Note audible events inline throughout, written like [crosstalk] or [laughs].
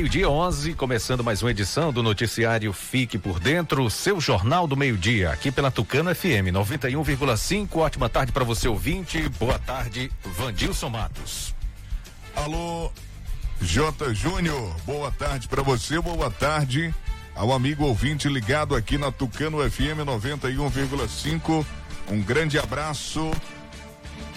Meio-dia 11, começando mais uma edição do noticiário Fique por Dentro, seu jornal do meio-dia, aqui pela Tucano FM 91,5. Ótima tarde para você ouvinte. Boa tarde, Vandilson Matos. Alô, J Júnior. Boa tarde para você. Boa tarde ao amigo ouvinte ligado aqui na Tucano FM 91,5. Um grande abraço.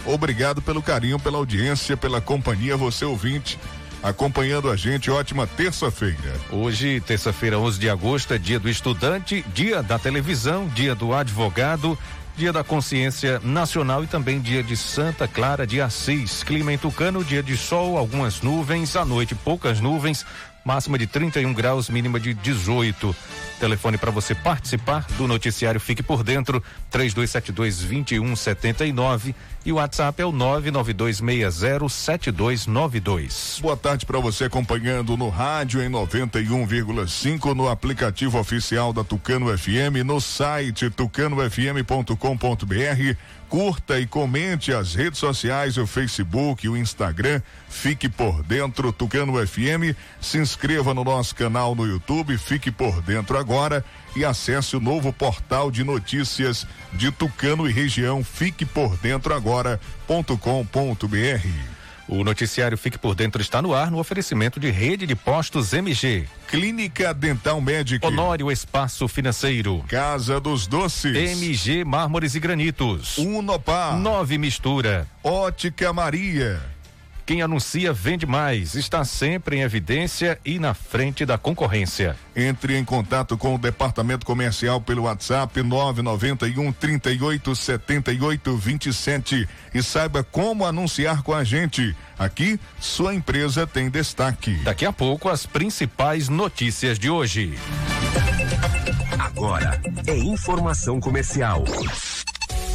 Obrigado pelo carinho, pela audiência, pela companhia, você ouvinte acompanhando a gente. Ótima terça-feira. Hoje, terça-feira, 11 de agosto, é dia do estudante, dia da televisão, dia do advogado, dia da consciência nacional e também dia de Santa Clara de Assis. Clima em Tucano, dia de sol, algumas nuvens, à noite poucas nuvens, máxima de 31 graus, mínima de 18. Telefone para você participar do noticiário Fique por Dentro, 3272 2179 e o WhatsApp é o 992607292. Boa tarde para você acompanhando no rádio em 91,5 no aplicativo oficial da Tucano FM, no site tucanofm.com.br curta e comente as redes sociais, o Facebook, o Instagram. Fique por dentro Tucano FM. Se inscreva no nosso canal no YouTube, fique por dentro agora e acesse o novo portal de notícias de Tucano e região. Fique por dentro agora.com.br. O noticiário Fique por Dentro está no ar no oferecimento de rede de postos MG. Clínica Dental Médica. Honório Espaço Financeiro. Casa dos Doces. MG Mármores e Granitos. Unopar. Nove Mistura. Ótica Maria. Quem anuncia vende mais, está sempre em evidência e na frente da concorrência. Entre em contato com o departamento comercial pelo WhatsApp 991 38 78 27 e saiba como anunciar com a gente. Aqui, sua empresa tem destaque. Daqui a pouco, as principais notícias de hoje. Agora é informação comercial.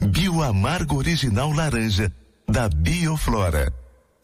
Bioamargo Original Laranja da Bioflora.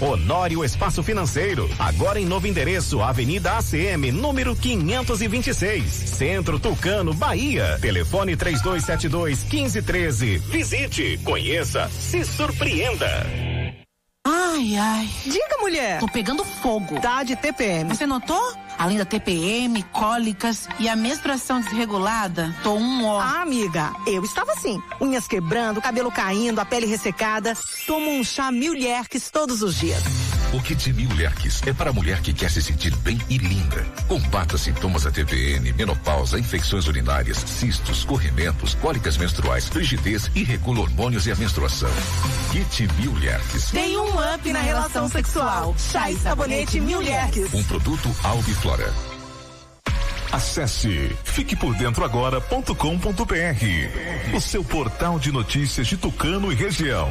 Honório Espaço Financeiro. Agora em novo endereço, Avenida ACM, número 526. Centro Tucano, Bahia. Telefone 3272 1513. Visite, conheça, se surpreenda. Ai, ai. Diga, mulher. Tô pegando fogo. Tá de TPM. Você notou? Além da TPM, cólicas e a menstruação desregulada, tô um ó. Ah, amiga, eu estava assim. Unhas quebrando, cabelo caindo, a pele ressecada. Tomo um chá Mil Lerques todos os dias. O Kit Mil Lerques é para a mulher que quer se sentir bem e linda. Combata sintomas da TPM, menopausa, infecções urinárias, cistos, corrimentos, cólicas menstruais, frigidez e regula hormônios e a menstruação. Kit Mil Lerques. Tem um up na relação sexual. Chá e sabonete Mil Lerques. Um produto Albiflora. Acesse fiquepordentroagora.com.br, o seu portal de notícias de Tucano e região.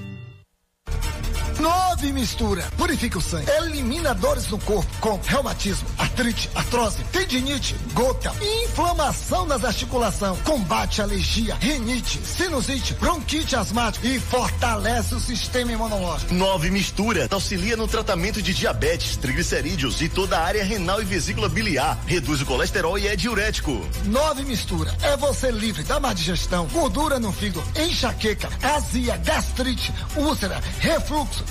Nove mistura. Purifica o sangue. Elimina dores no corpo com reumatismo, artrite, artrose, tendinite, gota, inflamação nas articulações. Combate alergia, rinite, sinusite, bronquite asmática e fortalece o sistema imunológico. Nove mistura. Auxilia no tratamento de diabetes, triglicerídeos e toda a área renal e vesícula biliar. Reduz o colesterol e é diurético. Nove mistura. É você livre da má digestão, gordura no fígado, enxaqueca, azia, gastrite, úlcera, refluxo,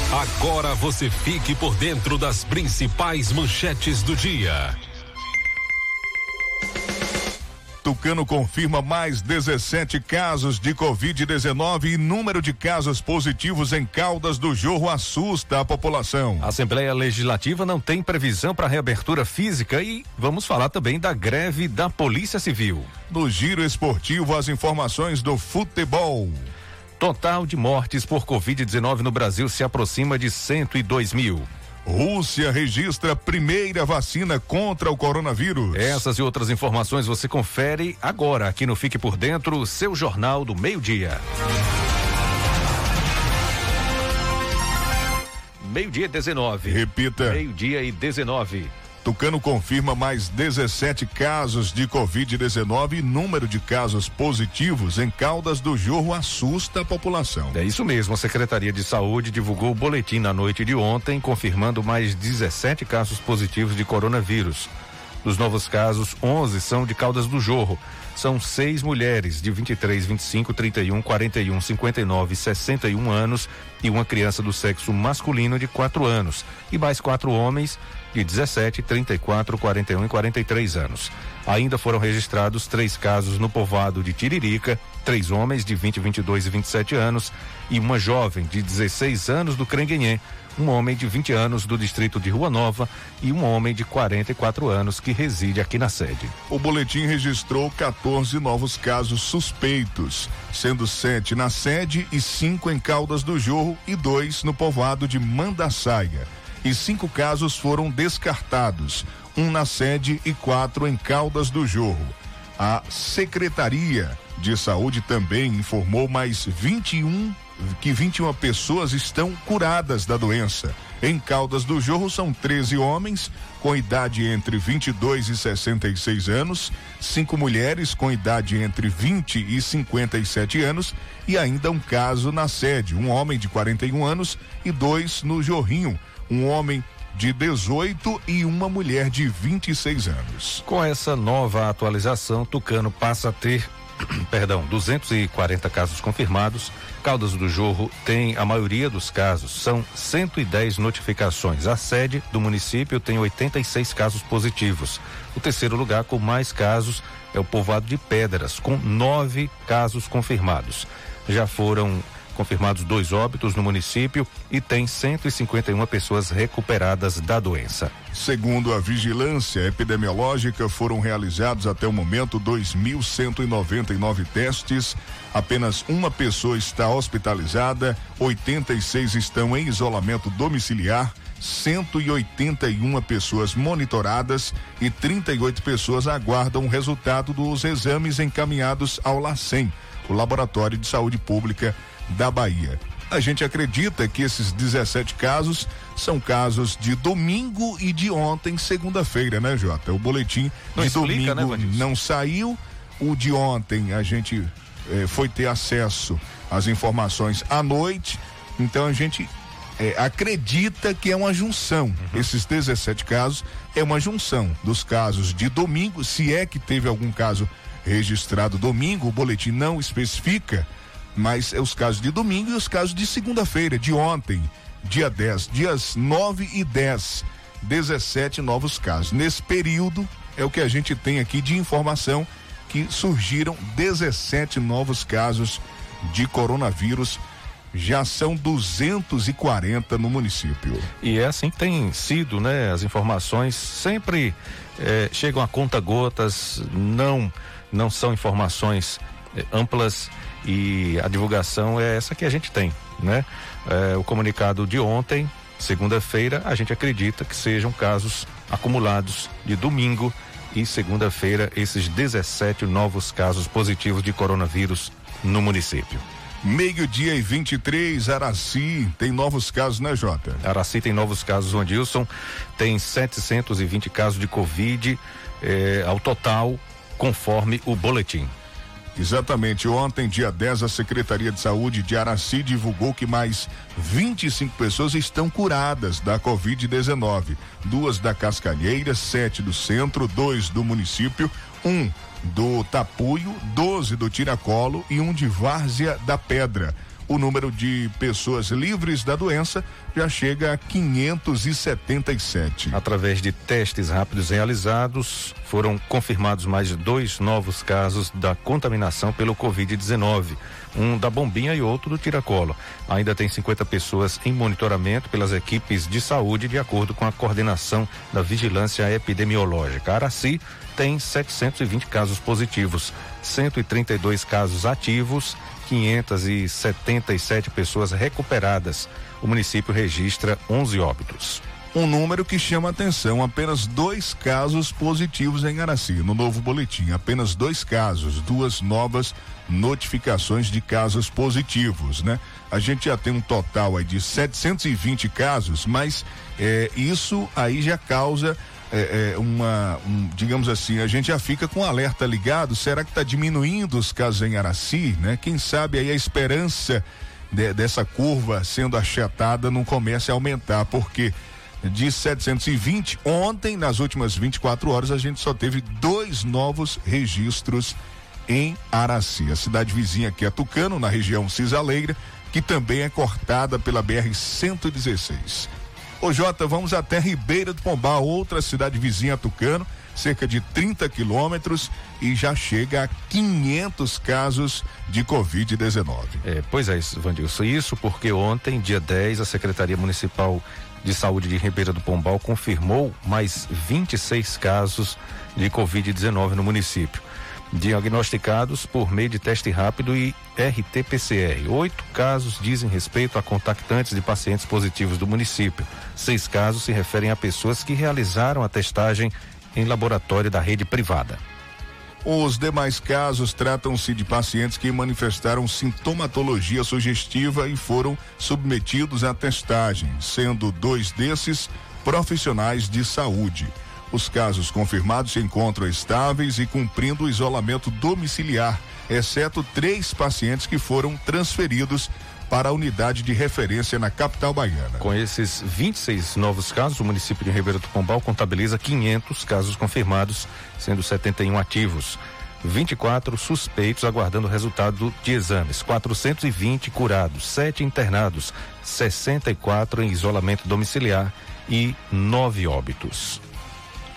Agora você fique por dentro das principais manchetes do dia. Tucano confirma mais 17 casos de Covid-19 e número de casos positivos em Caldas do Jorro assusta a população. A Assembleia Legislativa não tem previsão para reabertura física e vamos falar também da greve da Polícia Civil. No giro esportivo, as informações do futebol. Total de mortes por Covid-19 no Brasil se aproxima de 102 mil. Rússia registra primeira vacina contra o coronavírus. Essas e outras informações você confere agora aqui no Fique por Dentro, seu jornal do meio-dia. Meio-dia 19. Repita. Meio-dia e 19. Tucano confirma mais 17 casos de Covid-19 e número de casos positivos em Caldas do Jorro assusta a população. É isso mesmo. A Secretaria de Saúde divulgou o boletim na noite de ontem, confirmando mais 17 casos positivos de coronavírus. Dos novos casos, 11 são de Caldas do Jorro. São seis mulheres de 23, 25, 31, 41, 59 e 61 anos e uma criança do sexo masculino de 4 anos. E mais quatro homens de 17, 34, 41 e 43 anos. Ainda foram registrados três casos no povoado de Tiririca, três homens de 20, 22 e 27 anos e uma jovem de 16 anos do Crenguenhê, um homem de 20 anos do distrito de Rua Nova e um homem de 44 anos que reside aqui na sede. O boletim registrou 14 novos casos suspeitos, sendo sete na sede e cinco em Caldas do Jorro e dois no povoado de Mandaçaia e cinco casos foram descartados, um na sede e quatro em Caldas do Jorro. A Secretaria de Saúde também informou mais 21 que 21 pessoas estão curadas da doença. Em Caldas do Jorro são 13 homens com idade entre 22 e 66 anos, cinco mulheres com idade entre 20 e 57 anos e ainda um caso na sede, um homem de 41 anos e dois no Jorrinho, um homem de 18 e uma mulher de 26 anos. Com essa nova atualização, Tucano passa a ter, [coughs] perdão, 240 casos confirmados. Caldas do Jorro tem a maioria dos casos, são 110 notificações. A sede do município tem 86 casos positivos. O terceiro lugar com mais casos é o povoado de Pedras, com nove casos confirmados. Já foram confirmados dois óbitos no município e tem 151 pessoas recuperadas da doença. Segundo a vigilância epidemiológica, foram realizados até o momento 2.199 testes. Apenas uma pessoa está hospitalizada, 86 estão em isolamento domiciliar. 181 pessoas monitoradas e 38 pessoas aguardam o resultado dos exames encaminhados ao LACEN, o Laboratório de Saúde Pública da Bahia. A gente acredita que esses 17 casos são casos de domingo e de ontem, segunda-feira, né, Jota? O boletim não de explica, domingo né, não saiu. O de ontem a gente eh, foi ter acesso às informações à noite. Então a gente eh, acredita que é uma junção. Uhum. Esses 17 casos é uma junção dos casos de domingo, se é que teve algum caso registrado domingo, o boletim não especifica mas é os casos de domingo e os casos de segunda-feira, de ontem, dia 10, dias 9 e 10, 17 novos casos. Nesse período é o que a gente tem aqui de informação que surgiram 17 novos casos de coronavírus. Já são 240 no município. E é assim que tem sido, né? As informações sempre eh, chegam a conta gotas, não não são informações eh, amplas e a divulgação é essa que a gente tem, né? É, o comunicado de ontem, segunda-feira, a gente acredita que sejam casos acumulados de domingo e segunda-feira esses 17 novos casos positivos de coronavírus no município. Meio-dia e 23, Araci tem novos casos, né, Jota? Araci tem novos casos, Andilson. Tem 720 casos de Covid eh, ao total, conforme o boletim. Exatamente. Ontem, dia 10, a Secretaria de Saúde de Araci divulgou que mais 25 pessoas estão curadas da Covid-19. Duas da Cascalheira, sete do centro, dois do município, um do Tapuio, 12 do Tiracolo e um de Várzea da Pedra o número de pessoas livres da doença já chega a 577. Através de testes rápidos realizados, foram confirmados mais dois novos casos da contaminação pelo Covid-19, um da Bombinha e outro do Tiracolo. Ainda tem 50 pessoas em monitoramento pelas equipes de saúde, de acordo com a coordenação da vigilância epidemiológica. Araci tem 720 casos positivos, 132 casos ativos 577 pessoas recuperadas. O município registra 11 óbitos. Um número que chama atenção: apenas dois casos positivos em Araci. No novo boletim, apenas dois casos, duas novas notificações de casos positivos, né? A gente já tem um total aí de 720 casos, mas é, isso aí já causa é, é, uma, um, digamos assim, a gente já fica com o alerta ligado. Será que está diminuindo os casos em Araci, né? Quem sabe aí a esperança de, dessa curva sendo achatada não comece a aumentar, porque de 720 ontem, nas últimas 24 horas, a gente só teve dois novos registros em Araci. A cidade vizinha aqui é Tucano, na região Cisaleira, que também é cortada pela BR 116. Ô Jota, vamos até Ribeira do Pombal, outra cidade vizinha a Tucano, cerca de 30 quilômetros e já chega a 500 casos de Covid-19. É, pois é, Vandilson. Isso porque ontem, dia 10, a Secretaria Municipal de Saúde de Ribeira do Pombal confirmou mais 26 casos de Covid-19 no município diagnosticados por meio de teste rápido e RT-PCR. Oito casos dizem respeito a contactantes de pacientes positivos do município. Seis casos se referem a pessoas que realizaram a testagem em laboratório da rede privada. Os demais casos tratam-se de pacientes que manifestaram sintomatologia sugestiva e foram submetidos à testagem, sendo dois desses profissionais de saúde. Os casos confirmados se encontram estáveis e cumprindo o isolamento domiciliar, exceto três pacientes que foram transferidos para a unidade de referência na capital baiana. Com esses 26 novos casos, o município de Ribeirão do Pombal contabiliza 500 casos confirmados, sendo 71 ativos. 24 suspeitos aguardando o resultado de exames, 420 curados, 7 internados, 64 em isolamento domiciliar e 9 óbitos.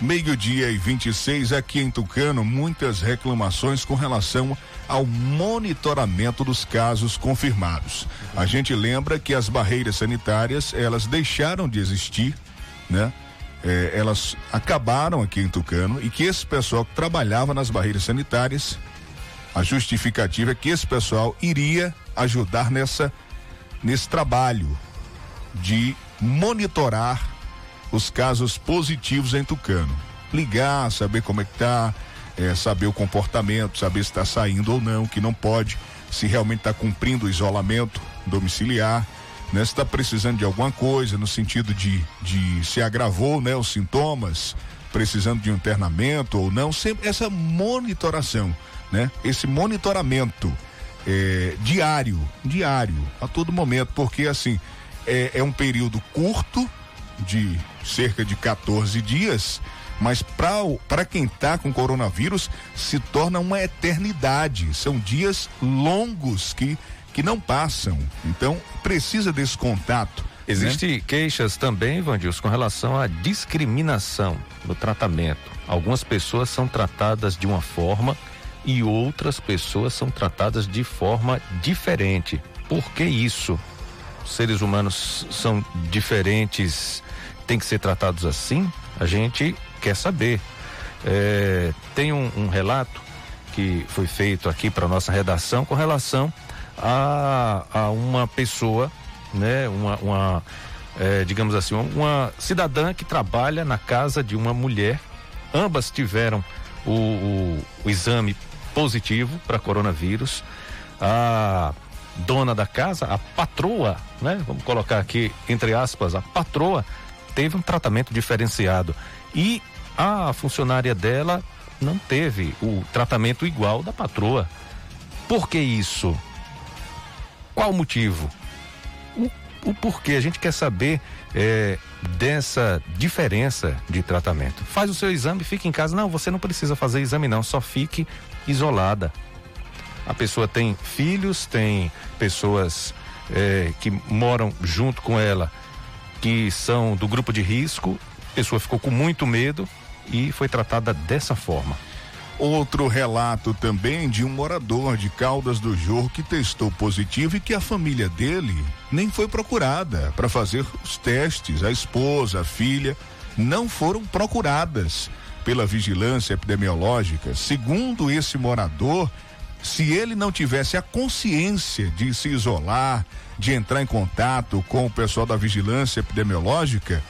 Meio-dia e 26 aqui em Tucano, muitas reclamações com relação ao monitoramento dos casos confirmados. A gente lembra que as barreiras sanitárias, elas deixaram de existir, né? É, elas acabaram aqui em Tucano e que esse pessoal que trabalhava nas barreiras sanitárias, a justificativa é que esse pessoal iria ajudar nessa nesse trabalho de monitorar os casos positivos em Tucano. Ligar, saber como é que tá, é, saber o comportamento, saber se está saindo ou não, que não pode, se realmente está cumprindo o isolamento domiciliar, né? Se está precisando de alguma coisa, no sentido de, de se agravou, né? Os sintomas, precisando de um internamento ou não, sempre essa monitoração, né? Esse monitoramento é, diário, diário, a todo momento, porque assim, é, é um período curto de cerca de 14 dias, mas para quem está com coronavírus se torna uma eternidade. São dias longos que, que não passam. Então precisa desse contato. né? Existem né? queixas também, Vandils, com relação à discriminação no tratamento. Algumas pessoas são tratadas de uma forma e outras pessoas são tratadas de forma diferente. Por que isso? Seres humanos são diferentes, tem que ser tratados assim? A gente quer saber. É, tem um, um, relato que foi feito aqui para nossa redação com relação a, a uma pessoa, né, uma, uma é, digamos assim, uma cidadã que trabalha na casa de uma mulher. Ambas tiveram o, o, o exame positivo para coronavírus. A dona da casa, a patroa, né? Vamos colocar aqui entre aspas, a patroa teve um tratamento diferenciado e a funcionária dela não teve o tratamento igual da patroa. Por que isso? Qual o motivo? O, o porquê? A gente quer saber é, dessa diferença de tratamento. Faz o seu exame, fique em casa. Não, você não precisa fazer exame, não, só fique isolada. A pessoa tem filhos, tem pessoas é, que moram junto com ela que são do grupo de risco. A pessoa ficou com muito medo e foi tratada dessa forma. Outro relato também de um morador de Caldas do Jorro que testou positivo e que a família dele nem foi procurada para fazer os testes. A esposa, a filha não foram procuradas pela vigilância epidemiológica. Segundo esse morador, se ele não tivesse a consciência de se isolar, de entrar em contato com o pessoal da vigilância epidemiológica,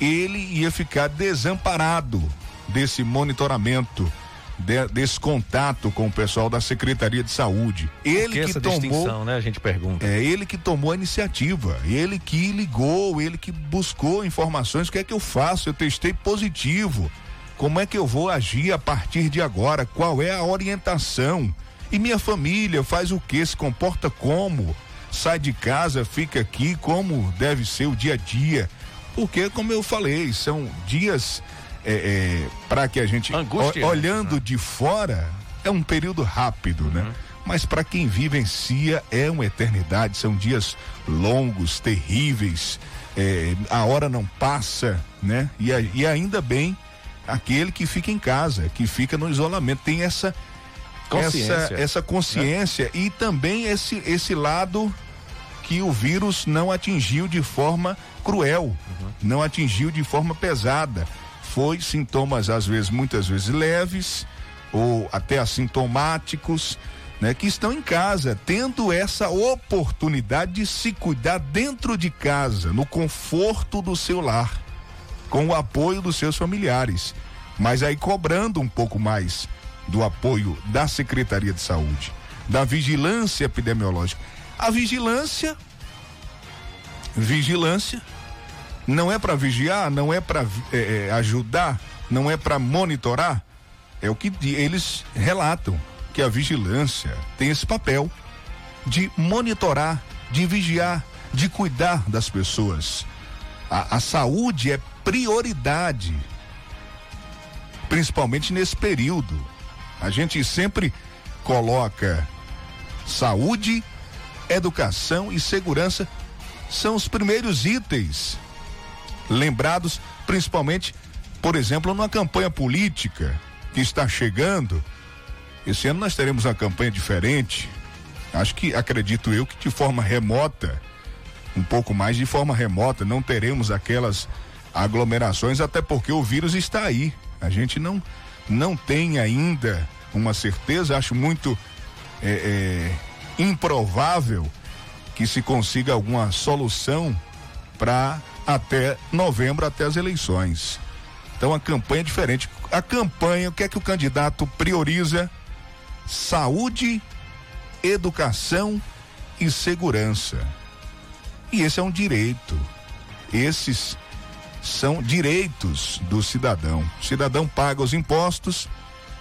ele ia ficar desamparado desse monitoramento, de, desse contato com o pessoal da Secretaria de Saúde. Ele que, essa tomou, distinção, né? A gente pergunta. É ele que tomou a iniciativa, ele que ligou, ele que buscou informações. O que é que eu faço? Eu testei positivo. Como é que eu vou agir a partir de agora? Qual é a orientação? E minha família faz o que? Se comporta como? Sai de casa, fica aqui, como deve ser o dia a dia? Porque, como eu falei, são dias é, é, para que a gente, o, olhando né? de fora, é um período rápido, né? uhum. né? Mas para quem vivencia é uma eternidade, são dias longos, terríveis, é, a hora não passa, né? E, e ainda bem aquele que fica em casa, que fica no isolamento, tem essa consciência. essa, essa consciência né? e também esse, esse lado que o vírus não atingiu de forma cruel, uhum. não atingiu de forma pesada. Foi sintomas, às vezes, muitas vezes leves ou até assintomáticos, né? Que estão em casa, tendo essa oportunidade de se cuidar dentro de casa, no conforto do seu lar, com o apoio dos seus familiares. Mas aí cobrando um pouco mais do apoio da Secretaria de Saúde, da vigilância epidemiológica. A vigilância, vigilância, não é para vigiar, não é para é, é, ajudar, não é para monitorar. É o que eles relatam que a vigilância tem esse papel de monitorar, de vigiar, de cuidar das pessoas. A, a saúde é prioridade, principalmente nesse período. A gente sempre coloca saúde, educação e segurança são os primeiros itens lembrados, principalmente, por exemplo, numa campanha política que está chegando. Esse ano nós teremos uma campanha diferente. Acho que acredito eu que de forma remota, um pouco mais de forma remota, não teremos aquelas aglomerações, até porque o vírus está aí. A gente não não tem ainda uma certeza, acho muito é, é, improvável que se consiga alguma solução para até novembro, até as eleições. Então a campanha é diferente. A campanha, o que é que o candidato prioriza? Saúde, educação e segurança. E esse é um direito. Esses são direitos do cidadão. O cidadão paga os impostos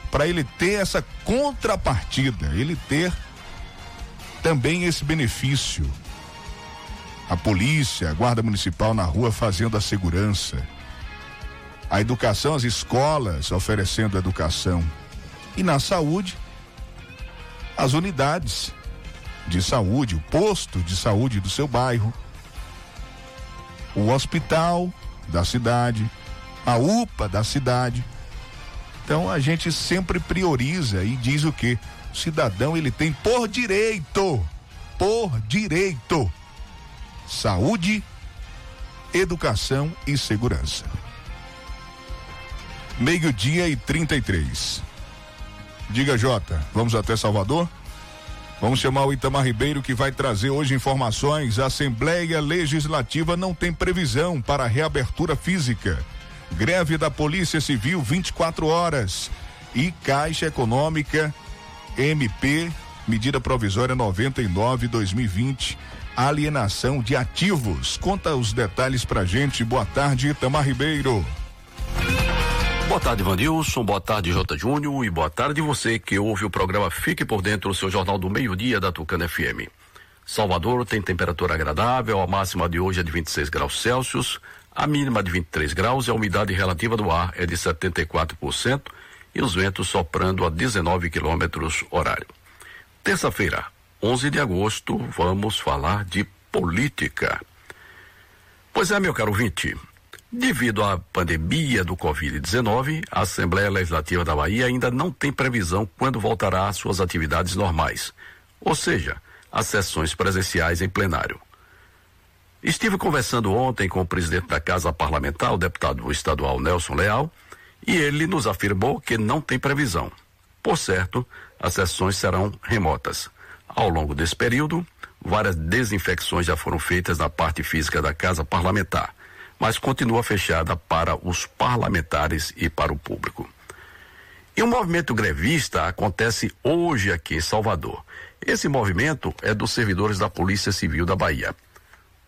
para ele ter essa contrapartida, ele ter também esse benefício a polícia, a guarda municipal na rua fazendo a segurança, a educação, as escolas oferecendo educação e na saúde, as unidades de saúde, o posto de saúde do seu bairro, o hospital da cidade, a UPA da cidade. Então a gente sempre prioriza e diz o que? Cidadão ele tem por direito, por direito saúde, educação e segurança. Meio-dia e 33. Diga, Jota, vamos até Salvador? Vamos chamar o Itamar Ribeiro que vai trazer hoje informações. A Assembleia Legislativa não tem previsão para reabertura física. Greve da Polícia Civil 24 horas. E Caixa Econômica MP, medida provisória 99 2020 alienação de ativos. Conta os detalhes pra gente. Boa tarde, Itamar Ribeiro. Boa tarde, Vanilson. Boa tarde, J. Júnior. E boa tarde você que ouve o programa Fique por Dentro, o seu jornal do meio-dia da Tucana FM. Salvador tem temperatura agradável, a máxima de hoje é de 26 graus Celsius, a mínima de 23 graus e a umidade relativa do ar é de 74% e os ventos soprando a 19 quilômetros horário. Terça-feira, 11 de agosto, vamos falar de política. Pois é, meu caro ouvinte, devido à pandemia do Covid-19, a Assembleia Legislativa da Bahia ainda não tem previsão quando voltará às suas atividades normais, ou seja, as sessões presenciais em plenário. Estive conversando ontem com o presidente da Casa Parlamentar, o deputado estadual Nelson Leal, e ele nos afirmou que não tem previsão. Por certo, as sessões serão remotas. Ao longo desse período, várias desinfecções já foram feitas na parte física da Casa Parlamentar, mas continua fechada para os parlamentares e para o público. E o movimento grevista acontece hoje aqui em Salvador. Esse movimento é dos servidores da Polícia Civil da Bahia.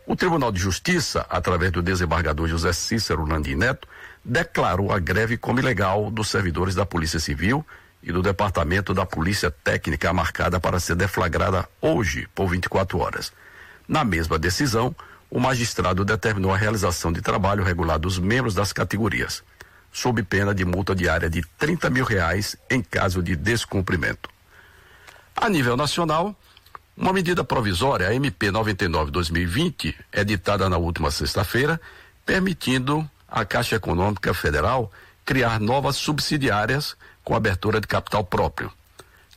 O Tribunal de Justiça, através do desembargador José Cícero Landim Neto, declarou a greve como ilegal dos servidores da Polícia Civil e do Departamento da Polícia Técnica marcada para ser deflagrada hoje por 24 horas. Na mesma decisão, o magistrado determinou a realização de trabalho regular dos membros das categorias, sob pena de multa diária de 30 mil reais em caso de descumprimento. A nível nacional, uma medida provisória, a MP 99-2020, editada na última sexta-feira, permitindo à Caixa Econômica Federal criar novas subsidiárias com abertura de capital próprio.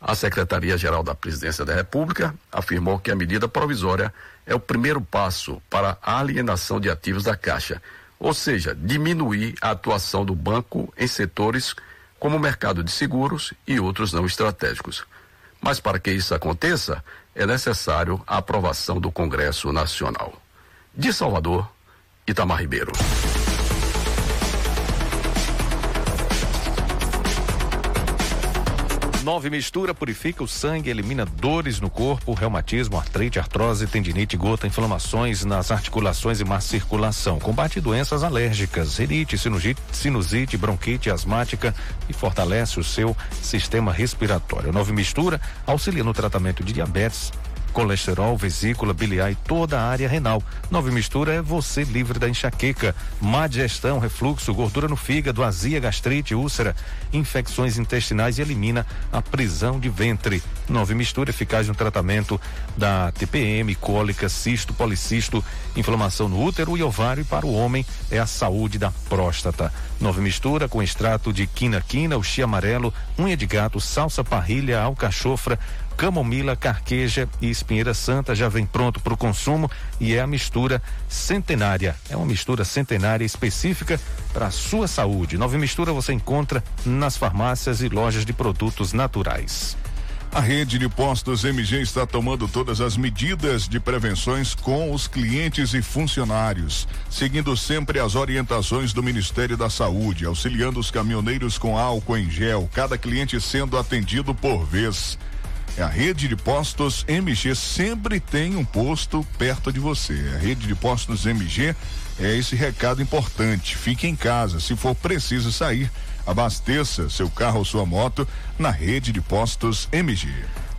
A Secretaria-Geral da Presidência da República afirmou que a medida provisória é o primeiro passo para a alienação de ativos da Caixa, ou seja, diminuir a atuação do banco em setores como o mercado de seguros e outros não estratégicos. Mas para que isso aconteça, é necessário a aprovação do Congresso Nacional. De Salvador, Itamar Ribeiro. 9 mistura, purifica o sangue, elimina dores no corpo, reumatismo, artrite, artrose, tendinite, gota, inflamações nas articulações e má circulação. Combate doenças alérgicas, rinite, sinusite, sinusite, bronquite asmática e fortalece o seu sistema respiratório. Nove mistura auxilia no tratamento de diabetes, colesterol, vesícula, biliar e toda a área renal. Nove mistura é você livre da enxaqueca, má digestão, refluxo, gordura no fígado, azia, gastrite, úlcera, infecções intestinais e elimina a prisão de ventre. Nove mistura eficaz no tratamento da TPM, cólica, cisto, policisto, inflamação no útero e ovário e para o homem é a saúde da próstata. Nove mistura com extrato de quina-quina, o chia amarelo, unha de gato, salsa parrilha, alcachofra, camomila, carqueja e espinheira santa já vem pronto para o consumo e é a mistura centenária. É uma mistura centenária específica para a sua saúde. Nova mistura você encontra nas farmácias e lojas de produtos naturais. A rede de postos MG está tomando todas as medidas de prevenções com os clientes e funcionários, seguindo sempre as orientações do Ministério da Saúde, auxiliando os caminhoneiros com álcool em gel, cada cliente sendo atendido por vez. A rede de postos MG sempre tem um posto perto de você. A rede de postos MG é esse recado importante. Fique em casa, se for preciso sair, abasteça seu carro ou sua moto na rede de postos MG.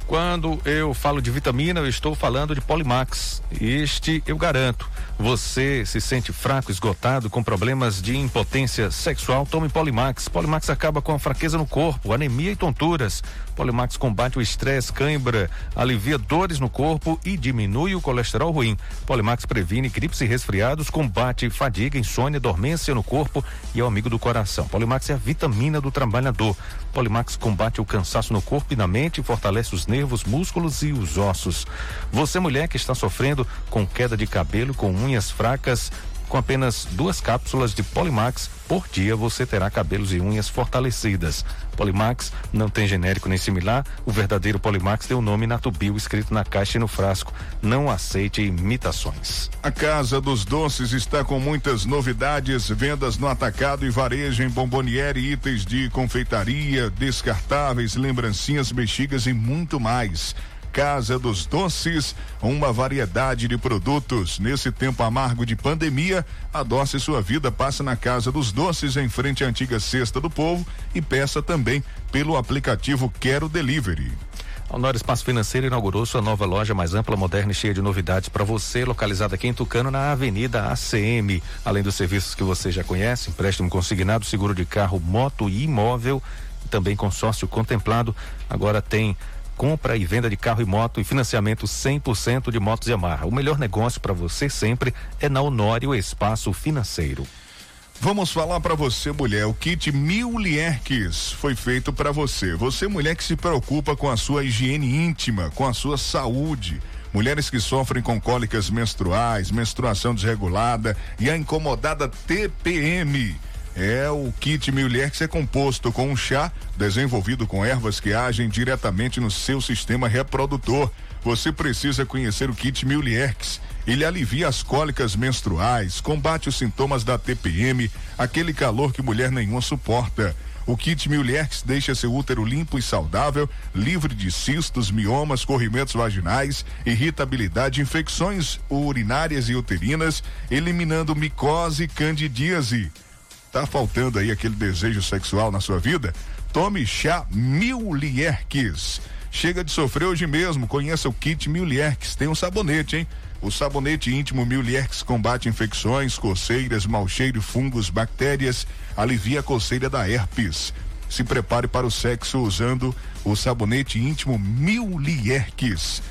Quando eu falo de vitamina, eu estou falando de Polimax. Este eu garanto. Você se sente fraco, esgotado, com problemas de impotência sexual? Tome Polimax. Polimax acaba com a fraqueza no corpo, anemia e tonturas. Polimax combate o estresse, cãibra, alivia dores no corpo e diminui o colesterol ruim. Polimax previne gripes e resfriados, combate fadiga, insônia, dormência no corpo e é o amigo do coração. Polimax é a vitamina do trabalhador. Polimax combate o cansaço no corpo e na mente, fortalece os nervos, músculos e os ossos. Você mulher que está sofrendo com queda de cabelo, com unhas fracas, com apenas duas cápsulas de Polimax por dia, você terá cabelos e unhas fortalecidas. Polimax não tem genérico nem similar. O verdadeiro Polimax tem o nome Natubio escrito na caixa e no frasco. Não aceite imitações. A Casa dos Doces está com muitas novidades, vendas no atacado e varejo em bomboniere, itens de confeitaria, descartáveis, lembrancinhas, bexigas e muito mais. Casa dos Doces, uma variedade de produtos. Nesse tempo amargo de pandemia, adoce sua vida, passa na Casa dos Doces, em frente à antiga Cesta do Povo e peça também pelo aplicativo Quero Delivery. A Honor Espaço Financeiro inaugurou sua nova loja mais ampla, moderna e cheia de novidades para você, localizada aqui em Tucano, na Avenida ACM. Além dos serviços que você já conhece, empréstimo consignado, seguro de carro, moto e imóvel, também consórcio contemplado, agora tem compra e venda de carro e moto e financiamento 100% de motos Yamaha. O melhor negócio para você sempre é na Honório Espaço Financeiro. Vamos falar para você, mulher, o kit Mil Lierques foi feito para você. Você, mulher que se preocupa com a sua higiene íntima, com a sua saúde. Mulheres que sofrem com cólicas menstruais, menstruação desregulada e a incomodada TPM. É o kit Mulher que é composto com um chá desenvolvido com ervas que agem diretamente no seu sistema reprodutor. Você precisa conhecer o kit Mulherx. Ele alivia as cólicas menstruais, combate os sintomas da TPM, aquele calor que mulher nenhuma suporta. O kit Mulherx deixa seu útero limpo e saudável, livre de cistos, miomas, corrimentos vaginais, irritabilidade, infecções urinárias e uterinas, eliminando micose e candidíase. Tá faltando aí aquele desejo sexual na sua vida? Tome chá Mil Lierques. Chega de sofrer hoje mesmo, conheça o kit Mil Lierques. Tem um sabonete, hein? O sabonete íntimo Mil Lierques combate infecções, coceiras, mau cheiro, fungos, bactérias, alivia a coceira da herpes. Se prepare para o sexo usando o sabonete íntimo Mil Lierques.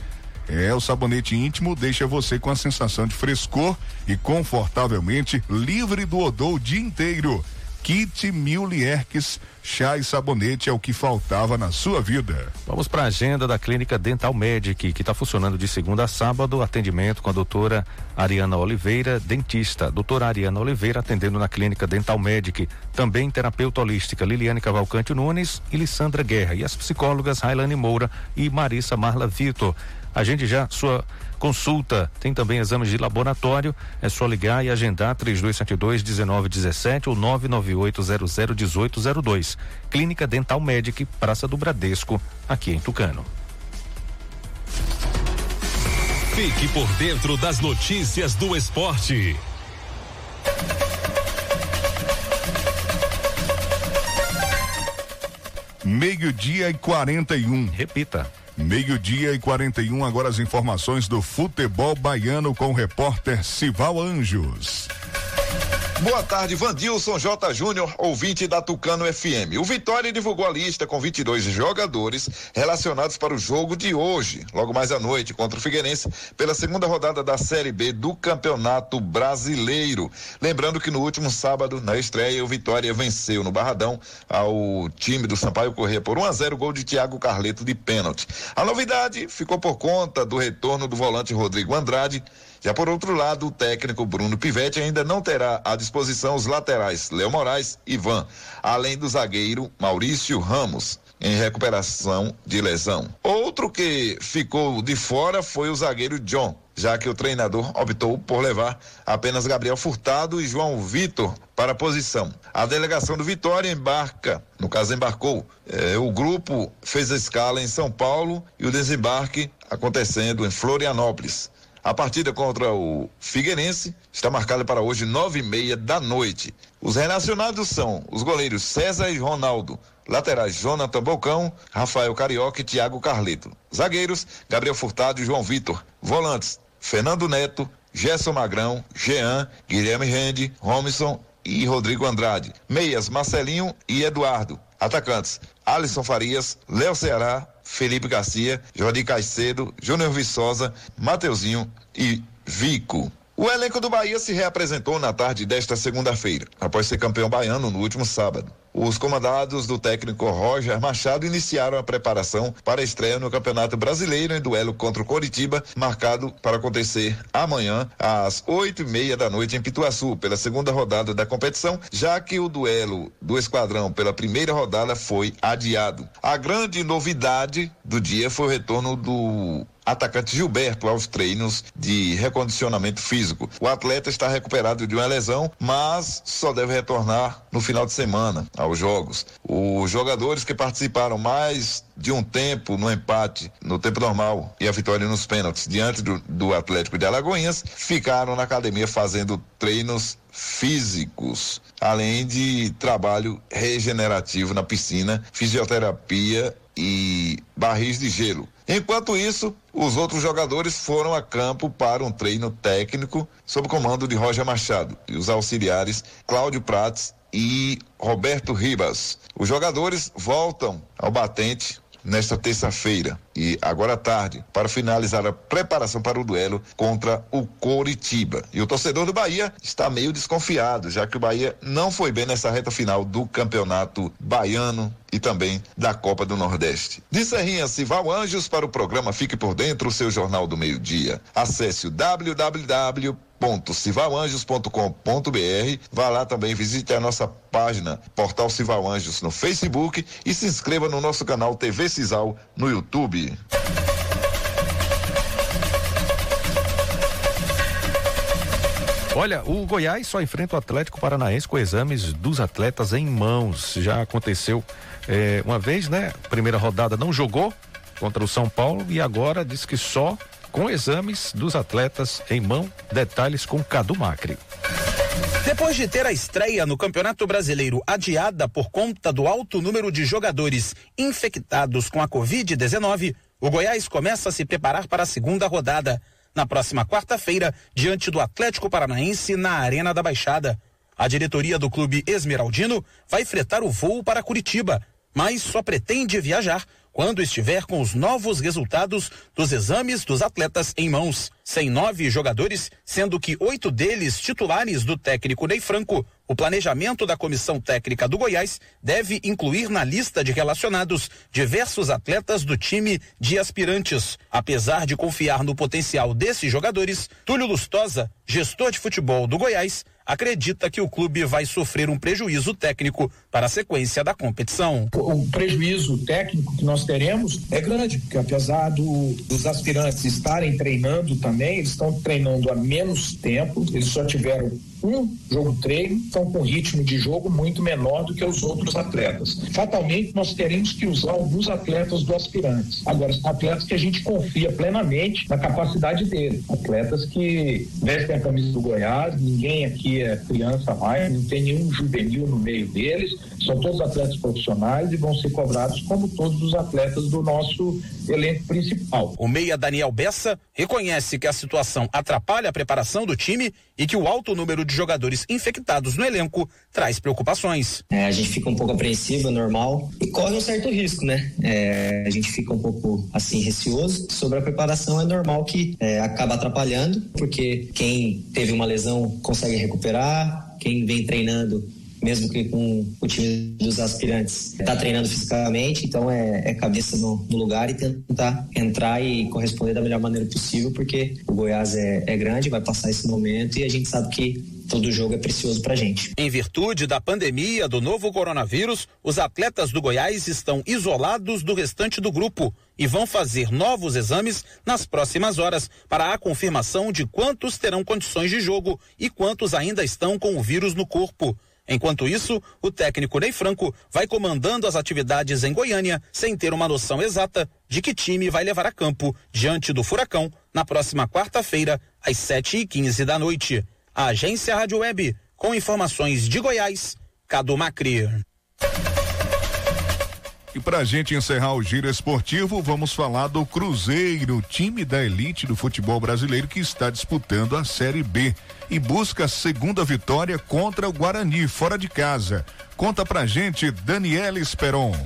É, o sabonete íntimo deixa você com a sensação de frescor e confortavelmente livre do odor o dia inteiro. Kit Mil Lierques, chá e sabonete é o que faltava na sua vida. Vamos para a agenda da Clínica Dental Medic, que está funcionando de segunda a sábado. Atendimento com a doutora Ariana Oliveira, dentista. Doutora Ariana Oliveira atendendo na Clínica Dental Medic. Também terapeuta holística Liliane Cavalcante Nunes e Lissandra Guerra. E as psicólogas Railane Moura e Marissa Marla Vitor. Agende já sua consulta. Tem também exames de laboratório. É só ligar e agendar 3272 1917 ou 998 1802. Clínica Dental Medic, Praça do Bradesco, aqui em Tucano. Fique por dentro das notícias do esporte. Meio-dia e 41. Repita. Meio-dia e 41. Agora as informações do futebol baiano com o repórter Sival Anjos. Boa tarde, Vandilson J. Júnior, ouvinte da Tucano FM. O Vitória divulgou a lista com 22 jogadores relacionados para o jogo de hoje, logo mais à noite, contra o Figueirense, pela segunda rodada da Série B do Campeonato Brasileiro. Lembrando que no último sábado, na estreia, o Vitória venceu no Barradão ao time do Sampaio Corrêa por 1 a 0 gol de Thiago Carleto de pênalti. A novidade ficou por conta do retorno do volante Rodrigo Andrade já por outro lado, o técnico Bruno Pivetti ainda não terá à disposição os laterais Léo Moraes e Ivan, além do zagueiro Maurício Ramos em recuperação de lesão. Outro que ficou de fora foi o zagueiro John, já que o treinador optou por levar apenas Gabriel Furtado e João Vitor para a posição. A delegação do Vitória embarca, no caso embarcou, eh, o grupo fez a escala em São Paulo e o desembarque acontecendo em Florianópolis. A partida contra o Figueirense está marcada para hoje nove e meia da noite. Os relacionados são os goleiros César e Ronaldo, laterais Jonathan Bocão, Rafael Carioca e Thiago Carleto. Zagueiros Gabriel Furtado e João Vitor. Volantes Fernando Neto, Gerson Magrão, Jean, Guilherme Rende, Robson e Rodrigo Andrade. Meias Marcelinho e Eduardo. Atacantes Alisson Farias, Léo Ceará, Felipe Garcia, Jordi Caicedo, Júnior Viçosa, Mateuzinho e Vico. O elenco do Bahia se reapresentou na tarde desta segunda-feira, após ser campeão baiano no último sábado. Os comandados do técnico Roger Machado iniciaram a preparação para a estreia no Campeonato Brasileiro em duelo contra o Coritiba, marcado para acontecer amanhã às oito e meia da noite em Pituaçu, pela segunda rodada da competição, já que o duelo do esquadrão pela primeira rodada foi adiado. A grande novidade do dia foi o retorno do atacante Gilberto aos treinos de recondicionamento físico. O atleta está recuperado de uma lesão, mas só deve retornar no final de semana aos jogos. Os jogadores que participaram mais de um tempo no empate no tempo normal e a vitória nos pênaltis diante do, do Atlético de Alagoinhas ficaram na academia fazendo treinos físicos, além de trabalho regenerativo na piscina, fisioterapia e barris de gelo. Enquanto isso, os outros jogadores foram a campo para um treino técnico sob comando de Roger Machado e os auxiliares Cláudio Prates e Roberto Ribas. Os jogadores voltam ao batente nesta terça-feira e agora à tarde para finalizar a preparação para o duelo contra o Coritiba. E o torcedor do Bahia está meio desconfiado, já que o Bahia não foi bem nessa reta final do Campeonato Baiano e também da Copa do Nordeste. De Serrinha Cival Anjos para o programa Fique por Dentro, o seu jornal do meio-dia. Acesse o www www.civalanjos.com.br. Vá lá também, visite a nossa página Portal Cival Anjos no Facebook e se inscreva no nosso canal TV Cisal no YouTube. Olha, o Goiás só enfrenta o Atlético Paranaense com exames dos atletas em mãos. Já aconteceu é, uma vez, né? Primeira rodada não jogou contra o São Paulo e agora diz que só com exames dos atletas em mão. Detalhes com Cadu Macri. Depois de ter a estreia no Campeonato Brasileiro adiada por conta do alto número de jogadores infectados com a Covid-19, o Goiás começa a se preparar para a segunda rodada, na próxima quarta-feira, diante do Atlético Paranaense na Arena da Baixada. A diretoria do clube Esmeraldino vai fretar o voo para Curitiba, mas só pretende viajar quando estiver com os novos resultados dos exames dos atletas em mãos. Sem nove jogadores, sendo que oito deles titulares do técnico Ney Franco, o planejamento da comissão técnica do Goiás deve incluir na lista de relacionados diversos atletas do time de aspirantes. Apesar de confiar no potencial desses jogadores, Túlio Lustosa, gestor de futebol do Goiás, acredita que o clube vai sofrer um prejuízo técnico para a sequência da competição. O prejuízo técnico que nós teremos é grande, porque apesar do, dos aspirantes estarem treinando também, eles estão treinando há menos tempo, eles só tiveram um jogo treino, estão com ritmo de jogo muito menor do que os outros atletas. Fatalmente, nós teremos que usar alguns atletas do aspirantes. Agora, atletas que a gente confia plenamente na capacidade dele. Atletas que vestem a camisa do Goiás, ninguém aqui é criança mais, não tem nenhum juvenil no meio deles, são todos atletas profissionais e vão ser cobrados como todos os atletas do nosso elenco principal. O meia Daniel Bessa reconhece que a situação atrapalha a preparação do time e que o alto número de jogadores infectados no elenco traz preocupações. É, a gente fica um pouco apreensivo, normal, e corre um certo risco, né? É, a gente fica um pouco assim receoso sobre a preparação. É normal que é, acaba atrapalhando, porque quem teve uma lesão consegue recuperar, quem vem treinando mesmo que com o time dos aspirantes está treinando fisicamente, então é, é cabeça no, no, lugar e tentar entrar e corresponder da melhor maneira possível, porque o Goiás é, é grande, vai passar esse momento e a gente sabe que todo jogo é precioso pra gente. Em virtude da pandemia do novo coronavírus, os atletas do Goiás estão isolados do restante do grupo e vão fazer novos exames nas próximas horas para a confirmação de quantos terão condições de jogo e quantos ainda estão com o vírus no corpo. Enquanto isso, o técnico Ney Franco vai comandando as atividades em Goiânia sem ter uma noção exata de que time vai levar a campo diante do Furacão na próxima quarta-feira, às 7 e 15 da noite. A agência Rádio Web, com informações de Goiás, Cadu Macri. E para a gente encerrar o giro esportivo, vamos falar do Cruzeiro, time da elite do futebol brasileiro que está disputando a Série B e busca a segunda vitória contra o Guarani, fora de casa. Conta pra gente, Daniela Esperon.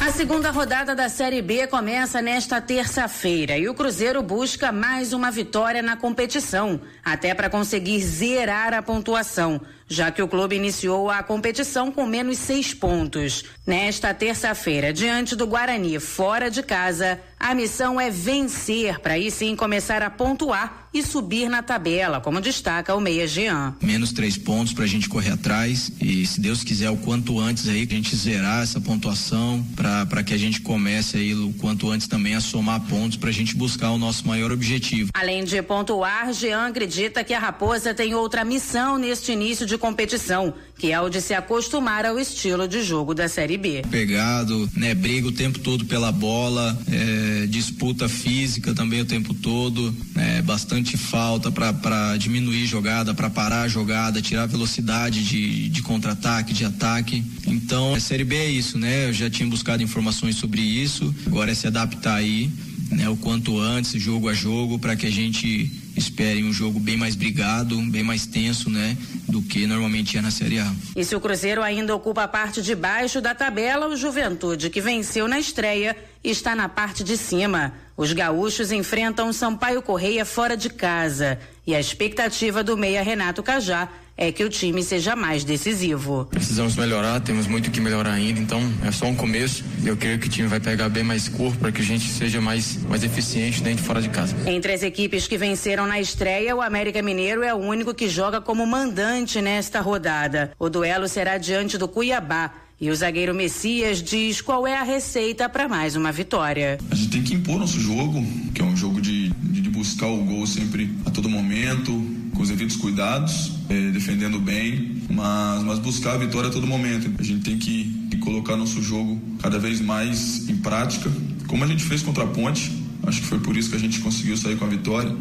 A segunda rodada da Série B começa nesta terça-feira e o Cruzeiro busca mais uma vitória na competição, até para conseguir zerar a pontuação já que o clube iniciou a competição com menos seis pontos. Nesta terça-feira, diante do Guarani, fora de casa, a missão é vencer para aí sim começar a pontuar e subir na tabela, como destaca o Meia Jean. Menos três pontos para a gente correr atrás e, se Deus quiser, o quanto antes aí que a gente zerar essa pontuação para que a gente comece aí o quanto antes também a somar pontos para a gente buscar o nosso maior objetivo. Além de pontuar, Jean acredita que a Raposa tem outra missão neste início de competição, que é o de se acostumar ao estilo de jogo da Série B. Pegado, né? Briga o tempo todo pela bola, é, disputa física também o tempo todo, é, bastante falta para diminuir jogada, para parar a jogada, tirar velocidade de, de contra-ataque, de ataque. Então, a Série B é isso, né? Eu já tinha buscado informações sobre isso, agora é se adaptar aí, né? O quanto antes, jogo a jogo, para que a gente esperem um jogo bem mais brigado, bem mais tenso, né, do que normalmente é na Série A. E se o Cruzeiro ainda ocupa a parte de baixo da tabela, o Juventude, que venceu na estreia, está na parte de cima. Os gaúchos enfrentam Sampaio Correia fora de casa. E a expectativa do meia Renato Cajá é que o time seja mais decisivo. Precisamos melhorar, temos muito que melhorar ainda, então é só um começo. Eu creio que o time vai pegar bem mais corpo para que a gente seja mais, mais eficiente dentro e fora de casa. Entre as equipes que venceram na estreia, o América Mineiro é o único que joga como mandante nesta rodada. O duelo será diante do Cuiabá. E o zagueiro Messias diz qual é a receita para mais uma vitória. A gente tem que impor nosso jogo, que é um jogo de, de buscar o gol sempre a todo momento, com os devidos cuidados, eh, defendendo bem, mas, mas buscar a vitória a todo momento. A gente tem que, que colocar nosso jogo cada vez mais em prática, como a gente fez contra a Ponte. Acho que foi por isso que a gente conseguiu sair com a vitória,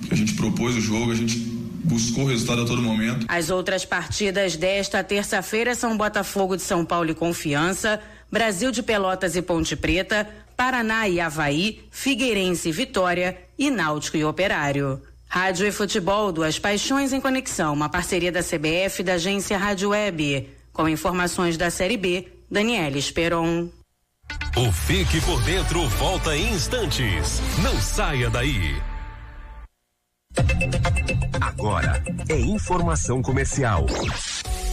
porque a gente propôs o jogo, a gente buscou o resultado a todo momento. As outras partidas desta terça-feira são Botafogo de São Paulo e Confiança, Brasil de Pelotas e Ponte Preta, Paraná e Havaí, Figueirense e Vitória e Náutico e Operário. Rádio e Futebol, duas paixões em conexão, uma parceria da CBF e da agência Rádio Web. Com informações da Série B, Daniela Esperon. O Fique por Dentro volta em instantes. Não saia daí. Agora é informação comercial.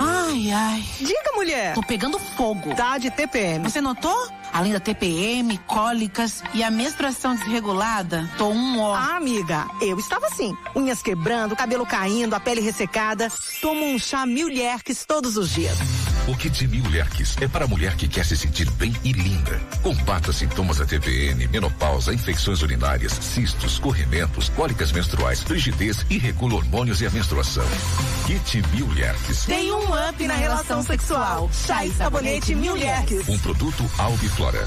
Ai, ai. Diga, mulher. Tô pegando fogo. Tá de TPM. Você notou? Além da TPM, cólicas e a menstruação desregulada, tô um ó. Ah, amiga, eu estava assim. Unhas quebrando, cabelo caindo, a pele ressecada. Tomo um chá Mil Lerques todos os dias. O Kit Mil Lerques é para a mulher que quer se sentir bem e linda. Combata sintomas da TPM, menopausa, infecções urinárias, cistos, corrimentos, cólicas menstruais, frigidez e regula hormônios e a menstruação. Kit Mil Lerques. Tem um up na relação sexual. Chá e sabonete Mil Lerques. Um produto Albiflora.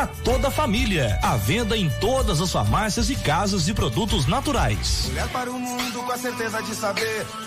para toda a família. À venda em todas as farmácias e casas de produtos naturais. Olhar para o mundo com a certeza de saber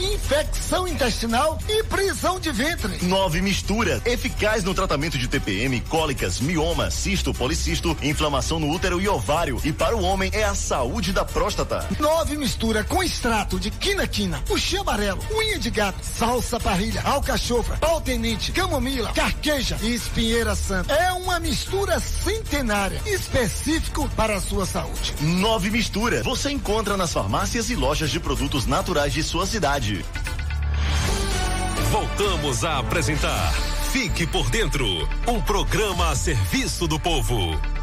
infecção intestinal e prisão de ventre. Nove mistura. Eficaz no tratamento de TPM, cólicas, mioma, cisto, policisto, inflamação no útero e ovário. E para o homem é a saúde da próstata. Nove mistura com extrato de quina-quina, puxê amarelo, unha de gato, salsa parrilha, alcachofra, pau tenente, camomila, carqueja e espinheira santa. É uma mistura centenária, específico para a sua saúde. Nove mistura. Você encontra nas farmácias e lojas de produtos naturais de sua cidade. Voltamos a apresentar Fique por Dentro um programa a serviço do povo.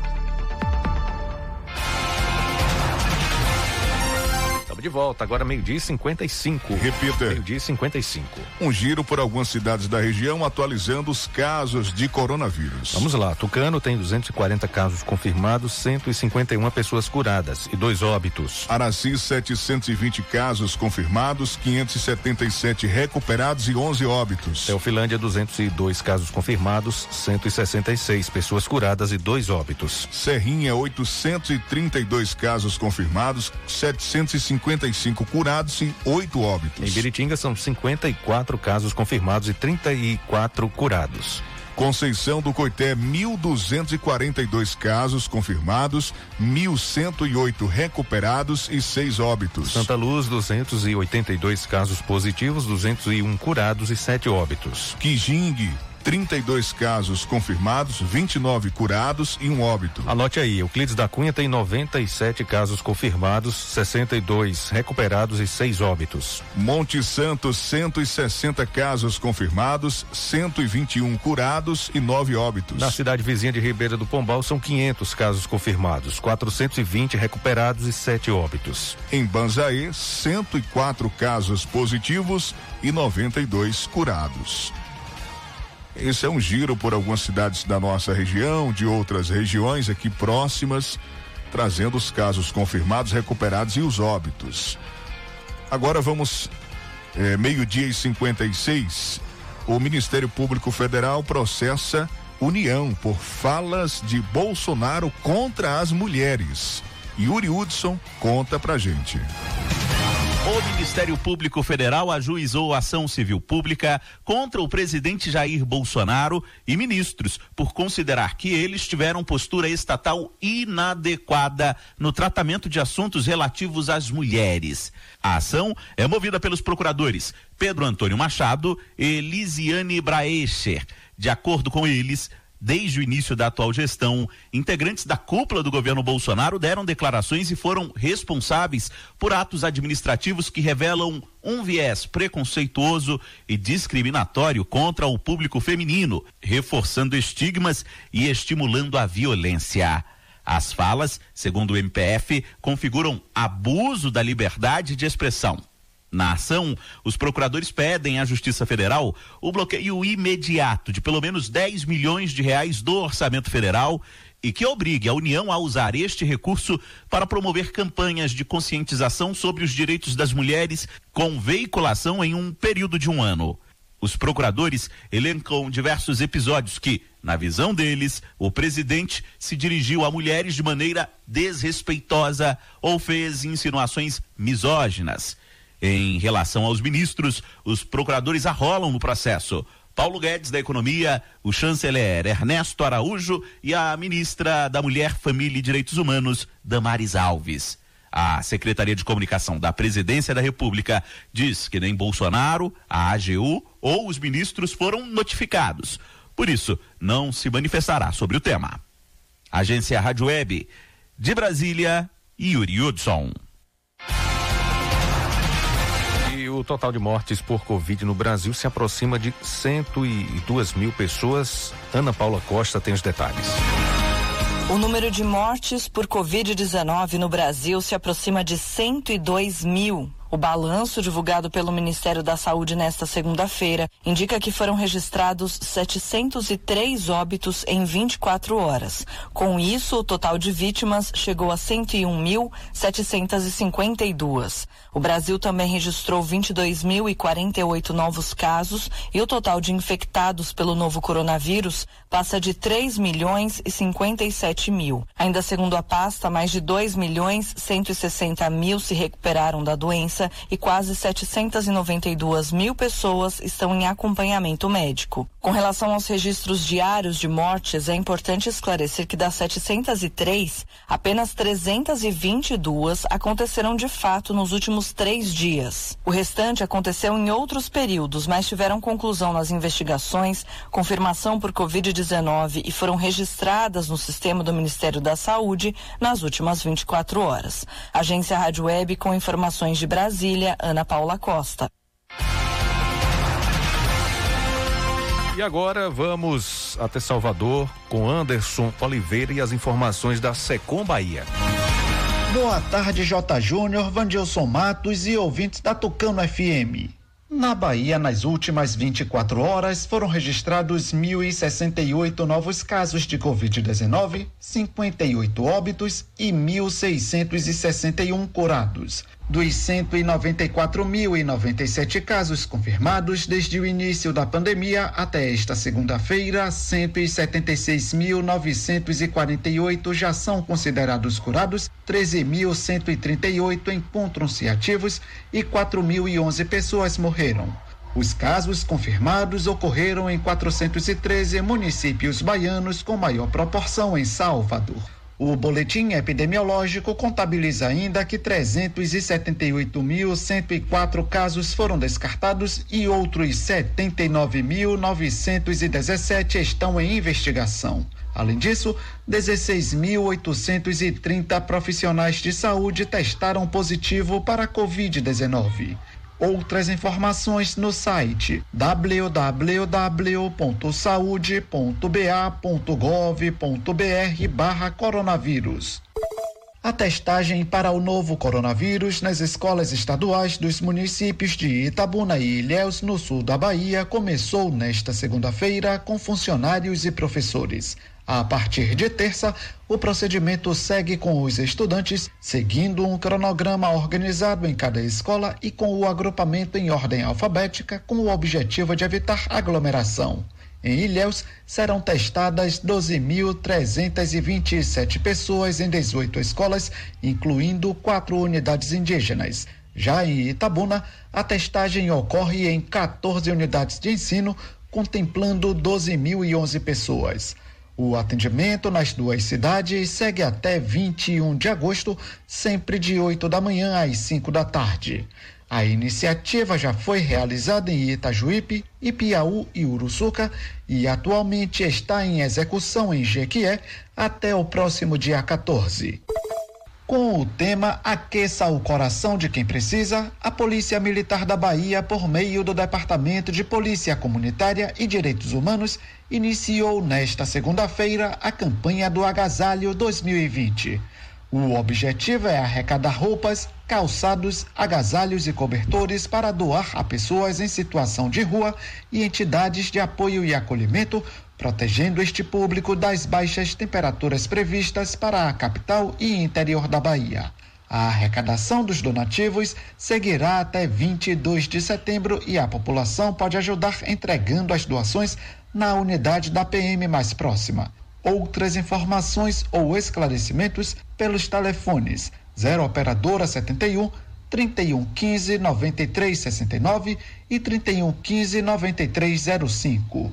De volta, agora meio-dia e 55. Repita. Meio-dia e 55. Um giro por algumas cidades da região atualizando os casos de coronavírus. Vamos lá, Tucano tem 240 casos confirmados, 151 pessoas curadas e dois óbitos. Araci, 720 casos confirmados, 577 recuperados e 11 óbitos. Teofilândia, 202 casos confirmados, 166 pessoas curadas e dois óbitos. Serrinha, 832 casos confirmados, 755 curados e oito óbitos. Em Biritinga são 54 casos confirmados e 34 curados. Conceição do Coité, 1.242 casos confirmados, 1.108 recuperados e seis óbitos. Santa Luz, 282 casos positivos, 201 curados e sete óbitos. Quijingue, 32 casos confirmados, 29 curados e um óbito. Anote aí, Euclides da Cunha tem 97 casos confirmados, 62 recuperados e seis óbitos. Monte Santo, 160 casos confirmados, 121 curados e nove óbitos. Na cidade vizinha de Ribeira do Pombal são 500 casos confirmados, 420 recuperados e sete óbitos. Em Banzaê, 104 casos positivos e 92 curados. Esse é um giro por algumas cidades da nossa região, de outras regiões aqui próximas, trazendo os casos confirmados, recuperados e os óbitos. Agora vamos, é, meio-dia e 56. O Ministério Público Federal processa União por falas de Bolsonaro contra as mulheres. Yuri Hudson conta pra gente. O Ministério Público Federal ajuizou ação civil pública contra o presidente Jair Bolsonaro e ministros por considerar que eles tiveram postura estatal inadequada no tratamento de assuntos relativos às mulheres. A ação é movida pelos procuradores Pedro Antônio Machado e Lisiane Braecher. De acordo com eles, Desde o início da atual gestão, integrantes da cúpula do governo Bolsonaro deram declarações e foram responsáveis por atos administrativos que revelam um viés preconceituoso e discriminatório contra o público feminino, reforçando estigmas e estimulando a violência. As falas, segundo o MPF, configuram abuso da liberdade de expressão. Na ação, os procuradores pedem à Justiça Federal o bloqueio imediato de pelo menos 10 milhões de reais do orçamento federal e que obrigue a União a usar este recurso para promover campanhas de conscientização sobre os direitos das mulheres com veiculação em um período de um ano. Os procuradores elencam diversos episódios que, na visão deles, o presidente se dirigiu a mulheres de maneira desrespeitosa ou fez insinuações misóginas. Em relação aos ministros, os procuradores arrolam no processo. Paulo Guedes da Economia, o chanceler Ernesto Araújo e a ministra da Mulher, Família e Direitos Humanos, Damares Alves. A Secretaria de Comunicação da Presidência da República diz que nem Bolsonaro, a AGU ou os ministros foram notificados. Por isso, não se manifestará sobre o tema. Agência Rádio Web, de Brasília, Yuri Hudson o total de mortes por Covid no Brasil se aproxima de 102 mil pessoas. Ana Paula Costa tem os detalhes. O número de mortes por Covid-19 no Brasil se aproxima de 102 mil. O balanço divulgado pelo Ministério da Saúde nesta segunda-feira indica que foram registrados 703 óbitos em 24 horas. Com isso, o total de vítimas chegou a 101.752. O Brasil também registrou 22.048 novos casos e o total de infectados pelo novo coronavírus passa de 3 milhões e 57 mil. Ainda segundo a pasta, mais de 2 milhões 160 mil se recuperaram da doença e quase 792 mil pessoas estão em acompanhamento médico. Com relação aos registros diários de mortes, é importante esclarecer que das 703, apenas 322 aconteceram de fato nos últimos três dias. O restante aconteceu em outros períodos, mas tiveram conclusão nas investigações, confirmação por Covid-19 e foram registradas no sistema do Ministério da Saúde nas últimas 24 horas. Agência Rádio Web com informações de Brasília, Ana Paula Costa. E agora vamos até Salvador com Anderson Oliveira e as informações da Secom Bahia. Boa tarde, J. Júnior, Vandilson Matos e ouvintes da Tucano FM. Na Bahia, nas últimas 24 horas, foram registrados 1.068 novos casos de Covid-19, 58 óbitos e 1.661 curados. Dos 194.097 casos confirmados desde o início da pandemia até esta segunda-feira, 176.948 já são considerados curados, 13.138 encontram-se ativos e 4.011 pessoas morreram. Os casos confirmados ocorreram em 413 municípios baianos, com maior proporção em Salvador. O boletim epidemiológico contabiliza ainda que 378.104 casos foram descartados e outros 79.917 estão em investigação. Além disso, 16.830 profissionais de saúde testaram positivo para a Covid-19. Outras informações no site www.saude.ba.gov.br barra coronavírus. A testagem para o novo coronavírus nas escolas estaduais dos municípios de Itabuna e Ilhéus, no sul da Bahia, começou nesta segunda-feira com funcionários e professores. A partir de terça, o procedimento segue com os estudantes, seguindo um cronograma organizado em cada escola e com o agrupamento em ordem alfabética, com o objetivo de evitar aglomeração. Em Ilhéus, serão testadas 12.327 pessoas em 18 escolas, incluindo quatro unidades indígenas. Já em Itabuna, a testagem ocorre em 14 unidades de ensino, contemplando 12.011 pessoas. O atendimento nas duas cidades segue até 21 de agosto, sempre de 8 da manhã às 5 da tarde. A iniciativa já foi realizada em Itajuípe, Ipiaú e Uruçuca e atualmente está em execução em Jequié até o próximo dia 14. Com o tema Aqueça o Coração de Quem Precisa, a Polícia Militar da Bahia, por meio do Departamento de Polícia Comunitária e Direitos Humanos, iniciou nesta segunda-feira a campanha do Agasalho 2020. O objetivo é arrecadar roupas, calçados, agasalhos e cobertores para doar a pessoas em situação de rua e entidades de apoio e acolhimento protegendo este público das baixas temperaturas previstas para a capital e interior da Bahia. A arrecadação dos donativos seguirá até 22 de setembro e a população pode ajudar entregando as doações na unidade da PM mais próxima. Outras informações ou esclarecimentos pelos telefones 0 operadora 71 3115 9369 e 3115 9305.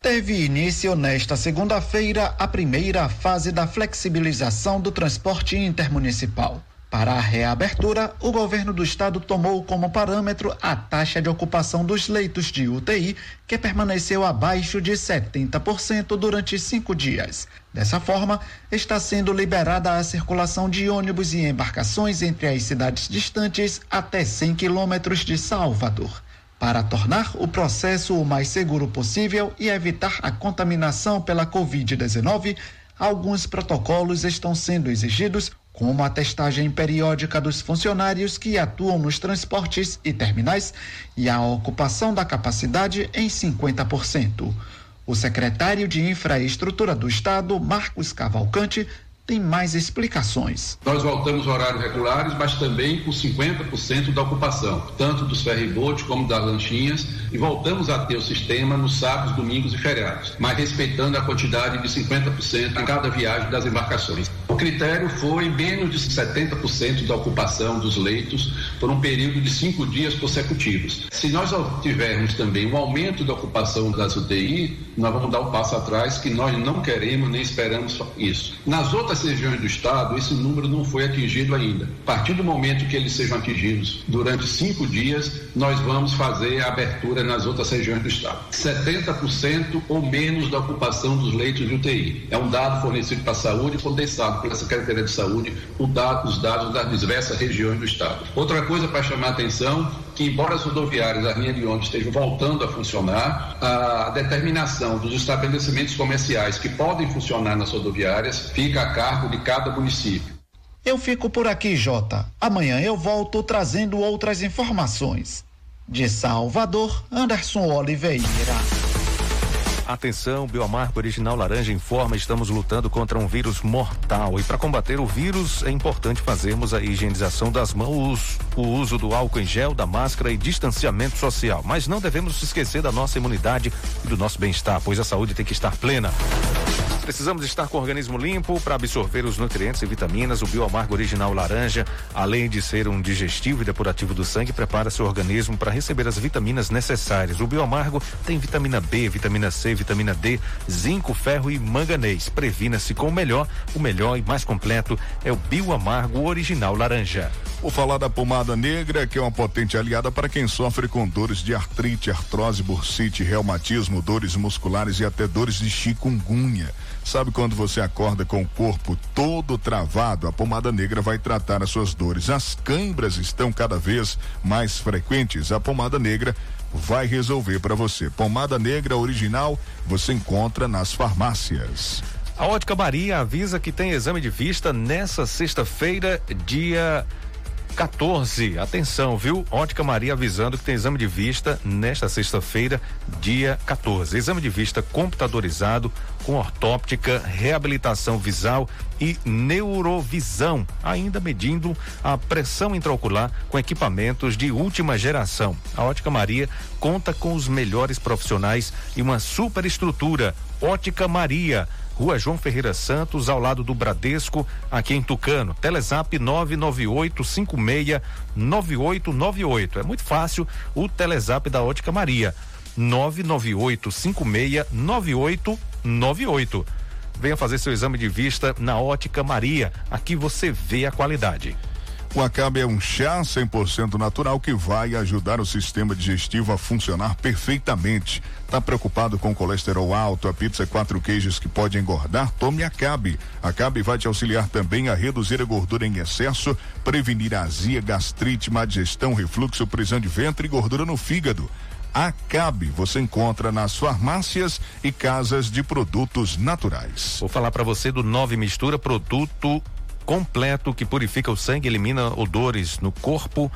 Teve início nesta segunda-feira a primeira fase da flexibilização do transporte intermunicipal. Para a reabertura, o governo do estado tomou como parâmetro a taxa de ocupação dos leitos de UTI, que permaneceu abaixo de 70% durante cinco dias. Dessa forma, está sendo liberada a circulação de ônibus e embarcações entre as cidades distantes até 100 quilômetros de Salvador. Para tornar o processo o mais seguro possível e evitar a contaminação pela Covid-19, alguns protocolos estão sendo exigidos, como a testagem periódica dos funcionários que atuam nos transportes e terminais e a ocupação da capacidade em 50%. O secretário de Infraestrutura do Estado, Marcos Cavalcante, tem mais explicações. Nós voltamos horários regulares, mas também com 50% da ocupação, tanto dos ferryboats como das lanchinhas, e voltamos a ter o sistema nos sábados, domingos e feriados, mas respeitando a quantidade de 50% a cada viagem das embarcações. O critério foi menos de 70% da ocupação dos leitos por um período de cinco dias consecutivos. Se nós tivermos também um aumento da ocupação das UTI, nós vamos dar um passo atrás que nós não queremos nem esperamos isso. Nas outras regiões do estado, esse número não foi atingido ainda. A partir do momento que eles sejam atingidos durante cinco dias, nós vamos fazer a abertura nas outras regiões do estado. 70% ou menos da ocupação dos leitos de UTI. É um dado fornecido para a saúde condensado pela Secretaria de Saúde, os dados das diversas regiões do estado. Outra coisa para chamar a atenção, que embora as rodoviárias, a linha de ônibus estejam voltando a funcionar, a determinação dos estabelecimentos comerciais que podem funcionar nas rodoviárias fica a cargo de cada município. Eu fico por aqui, Jota. Amanhã eu volto trazendo outras informações. De Salvador, Anderson Oliveira. Atenção, Biomarco Original Laranja informa: estamos lutando contra um vírus mortal. E para combater o vírus, é importante fazermos a higienização das mãos, o uso do álcool em gel, da máscara e distanciamento social. Mas não devemos esquecer da nossa imunidade e do nosso bem-estar, pois a saúde tem que estar plena. Precisamos estar com o organismo limpo para absorver os nutrientes e vitaminas. O Bioamargo Original Laranja, além de ser um digestivo e depurativo do sangue, prepara seu organismo para receber as vitaminas necessárias. O Bioamargo tem vitamina B, vitamina C, vitamina D, zinco, ferro e manganês. Previna-se com o melhor. O melhor e mais completo é o Bioamargo Original Laranja. Vou falar da pomada negra, que é uma potente aliada para quem sofre com dores de artrite, artrose, bursite, reumatismo, dores musculares e até dores de chikungunya. Sabe quando você acorda com o corpo todo travado? A pomada negra vai tratar as suas dores. As câimbras estão cada vez mais frequentes. A pomada negra vai resolver para você. Pomada negra original você encontra nas farmácias. A Ótica Maria avisa que tem exame de vista nessa sexta-feira, dia 14. Atenção, viu? Ótica Maria avisando que tem exame de vista nesta sexta-feira, dia 14. Exame de vista computadorizado com ortóptica, reabilitação visual e neurovisão, ainda medindo a pressão intraocular com equipamentos de última geração. A Ótica Maria conta com os melhores profissionais e uma superestrutura. Ótica Maria Rua João Ferreira Santos, ao lado do Bradesco, aqui em Tucano. Telezap 998569898. É muito fácil o Telezap da Ótica Maria. 998569898. Venha fazer seu exame de vista na Ótica Maria. Aqui você vê a qualidade. O Acabe é um chá 100% natural que vai ajudar o sistema digestivo a funcionar perfeitamente. Tá preocupado com colesterol alto, a pizza quatro queijos que pode engordar? Tome Acabe. Acabe vai te auxiliar também a reduzir a gordura em excesso, prevenir azia, gastrite, má digestão, refluxo, prisão de ventre e gordura no fígado. Acabe você encontra nas farmácias e casas de produtos naturais. Vou falar para você do Nove Mistura, produto completo que purifica o sangue, elimina odores no corpo,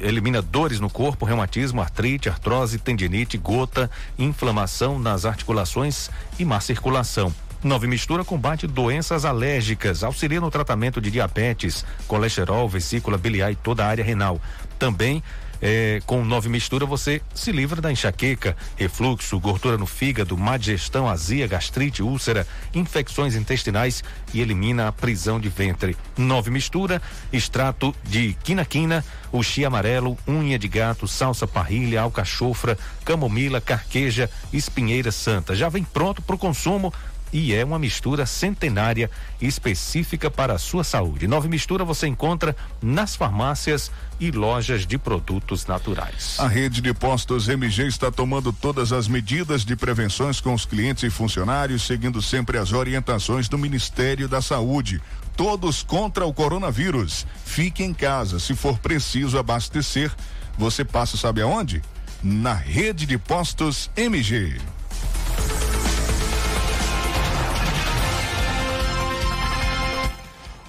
elimina dores no corpo, reumatismo, artrite, artrose, tendinite, gota, inflamação nas articulações e má circulação. Nove Mistura combate doenças alérgicas, auxilia no tratamento de diabetes, colesterol, vesícula biliar e toda a área renal. Também é, com nove mistura você se livra da enxaqueca, refluxo, gordura no fígado, má digestão, azia, gastrite, úlcera, infecções intestinais e elimina a prisão de ventre. Nove mistura, extrato de quina-quina, uxi amarelo, unha de gato, salsa parrilha, alcachofra, camomila, carqueja, espinheira santa. Já vem pronto para o consumo e é uma mistura centenária específica para a sua saúde. Nova mistura você encontra nas farmácias e lojas de produtos naturais. A rede de postos MG está tomando todas as medidas de prevenções com os clientes e funcionários, seguindo sempre as orientações do Ministério da Saúde. Todos contra o coronavírus. Fique em casa. Se for preciso abastecer, você passa, sabe aonde? Na rede de postos MG.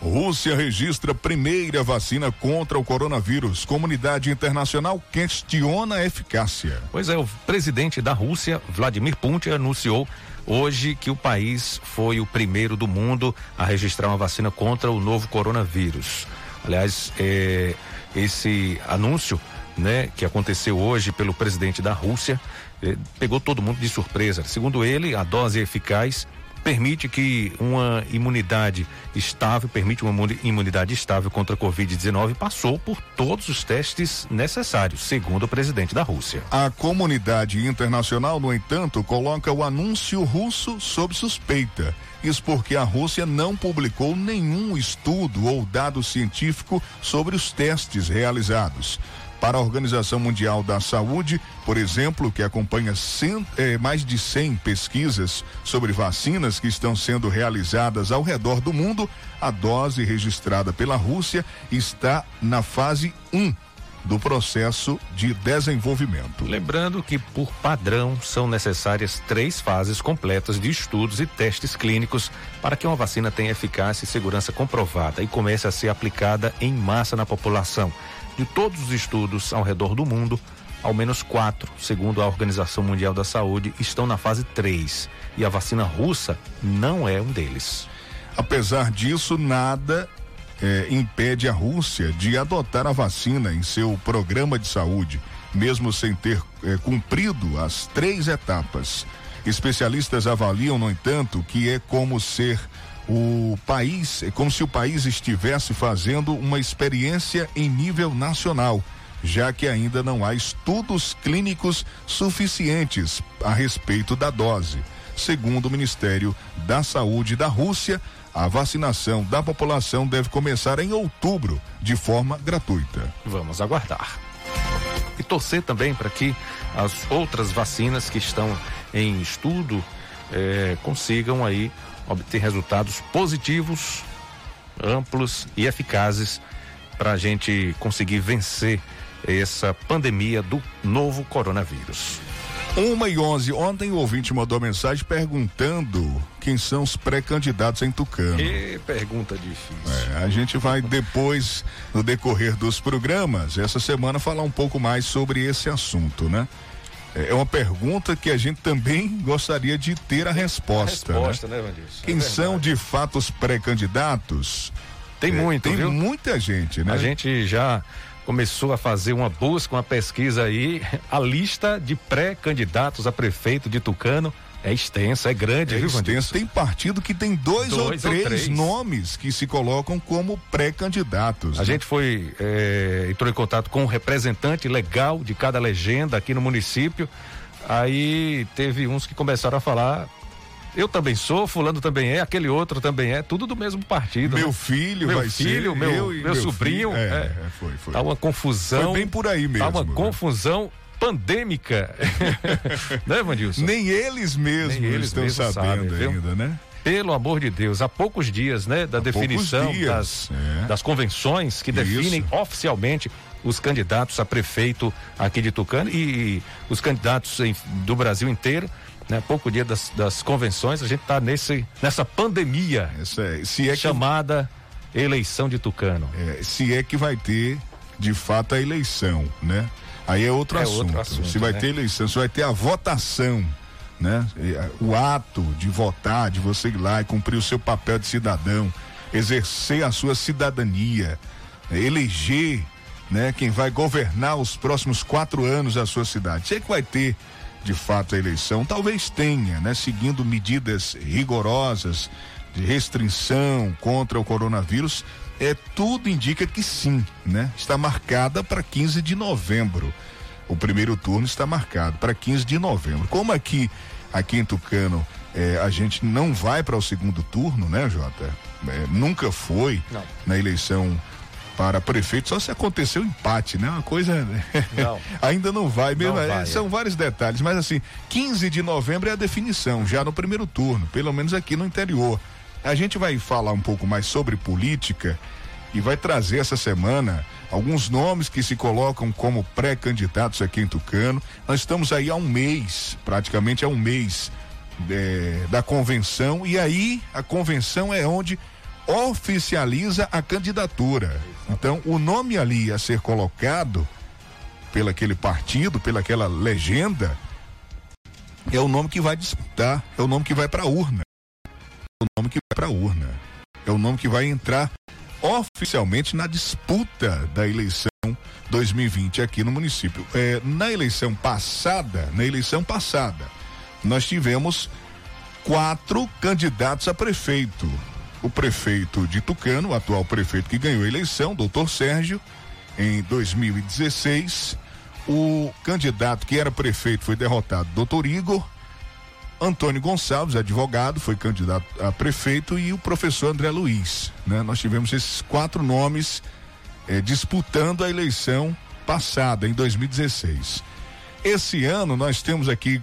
Rússia registra primeira vacina contra o coronavírus. Comunidade internacional questiona a eficácia. Pois é, o presidente da Rússia, Vladimir Putin, anunciou hoje que o país foi o primeiro do mundo a registrar uma vacina contra o novo coronavírus. Aliás, é, esse anúncio, né, que aconteceu hoje pelo presidente da Rússia, é, pegou todo mundo de surpresa. Segundo ele, a dose é eficaz permite que uma imunidade estável, permite uma imunidade estável contra a Covid-19, passou por todos os testes necessários, segundo o presidente da Rússia. A comunidade internacional, no entanto, coloca o anúncio russo sob suspeita. Isso porque a Rússia não publicou nenhum estudo ou dado científico sobre os testes realizados para a Organização Mundial da Saúde, por exemplo, que acompanha cent, eh, mais de 100 pesquisas sobre vacinas que estão sendo realizadas ao redor do mundo, a dose registrada pela Rússia está na fase 1 do processo de desenvolvimento. Lembrando que, por padrão, são necessárias três fases completas de estudos e testes clínicos para que uma vacina tenha eficácia e segurança comprovada e comece a ser aplicada em massa na população. De todos os estudos ao redor do mundo, ao menos quatro, segundo a Organização Mundial da Saúde, estão na fase 3 e a vacina russa não é um deles. Apesar disso, nada eh, impede a Rússia de adotar a vacina em seu programa de saúde, mesmo sem ter eh, cumprido as três etapas. Especialistas avaliam, no entanto, que é como ser o país, é como se o país estivesse fazendo uma experiência em nível nacional, já que ainda não há estudos clínicos suficientes a respeito da dose. Segundo o Ministério da Saúde da Rússia, a vacinação da população deve começar em outubro, de forma gratuita. Vamos aguardar. E torcer também para que as outras vacinas que estão em estudo eh, consigam aí obter resultados positivos, amplos e eficazes para a gente conseguir vencer essa pandemia do novo coronavírus. Uma e onze. Ontem o ouvinte mandou mensagem perguntando quem são os pré-candidatos em Tucano. Que pergunta difícil. É, a gente vai depois, no decorrer dos programas, essa semana, falar um pouco mais sobre esse assunto, né? É uma pergunta que a gente também gostaria de ter a resposta. A resposta, né, né? Quem é são de fato os pré-candidatos? Tem muito, Tem viu? muita gente, né? A gente já começou a fazer uma busca, uma pesquisa aí. [laughs] A lista de pré-candidatos a prefeito de Tucano é extensa, é grande, É viu. Vandilson? Tem partido que tem dois, Dois ou, ou três três. nomes que se colocam como pré-candidatos. A né? gente foi, eh, entrou em contato com um representante legal de cada legenda aqui no município. Aí teve uns que começaram a falar. Eu também sou, fulano também é, aquele outro também é, tudo do mesmo partido. Meu né? filho meu vai filho, ser, meu, eu meu, meu sobrinho. filho. É, é. é, foi, foi. Tá uma confusão. Foi bem por aí mesmo, Tá uma né? confusão pandêmica. [laughs] né, Vandilson? Nem eles mesmos Nem eles estão mesmos sabendo sabem, ainda, né? Pelo amor de Deus, há poucos dias, né, da definição dias, das, é. das convenções que definem oficialmente os candidatos a prefeito aqui de Tucano e, os candidatos em- do Brasil inteiro, né? Pouco dia das, das convenções, a gente está nessa pandemia se é que- chamada eleição de Tucano. É, se é que vai ter, de fato, a eleição, né? Aí é outro, É assunto. outro assunto, Se vai né? ter eleição, se vai ter a votação, né? E, a- O ato de votar, de você ir lá e cumprir o seu papel de cidadão, exercer a sua cidadania, eleger, né? Quem vai governar os próximos quatro anos a sua cidade. Se é que vai ter de fato a eleição, talvez tenha, né? Seguindo medidas rigorosas de restrição contra o coronavírus, é tudo indica que sim, né? Está marcada para 15 de novembro. O primeiro turno está marcado para 15 de novembro. Como aqui aqui em Tucano eh, a gente não vai para o segundo turno, né, Jota? Eh, nunca foi Não. na eleição para prefeito, só se aconteceu empate, né? Uma coisa. Não. [laughs] Ainda não vai mesmo. Não é, vai, são vários detalhes, mas assim, 15 de novembro é a definição, já no primeiro turno, pelo menos aqui no interior. A gente vai falar um pouco mais sobre política e vai trazer essa semana alguns nomes que se colocam como pré-candidatos aqui em Tucano. Nós estamos aí há um mês, praticamente há um mês é, da convenção, e aí a convenção é onde oficializa a candidatura. Então, o nome ali a ser colocado pelo aquele partido, pela aquela legenda, é o nome que vai disputar, é o nome que vai para a urna. O nome que vai para a urna. É o nome que vai entrar oficialmente na disputa da eleição 2020 aqui no município. É, na eleição passada, na eleição passada, nós tivemos quatro candidatos a prefeito. O prefeito de Tucano, o atual prefeito que ganhou a eleição, doutor Sérgio, em 2016. O candidato que era prefeito foi derrotado, doutor Igor. Antônio Gonçalves, advogado, foi candidato a prefeito e o professor André Luiz. Né? Nós tivemos esses quatro nomes eh, disputando a eleição passada, em 2016. Esse ano nós temos aqui,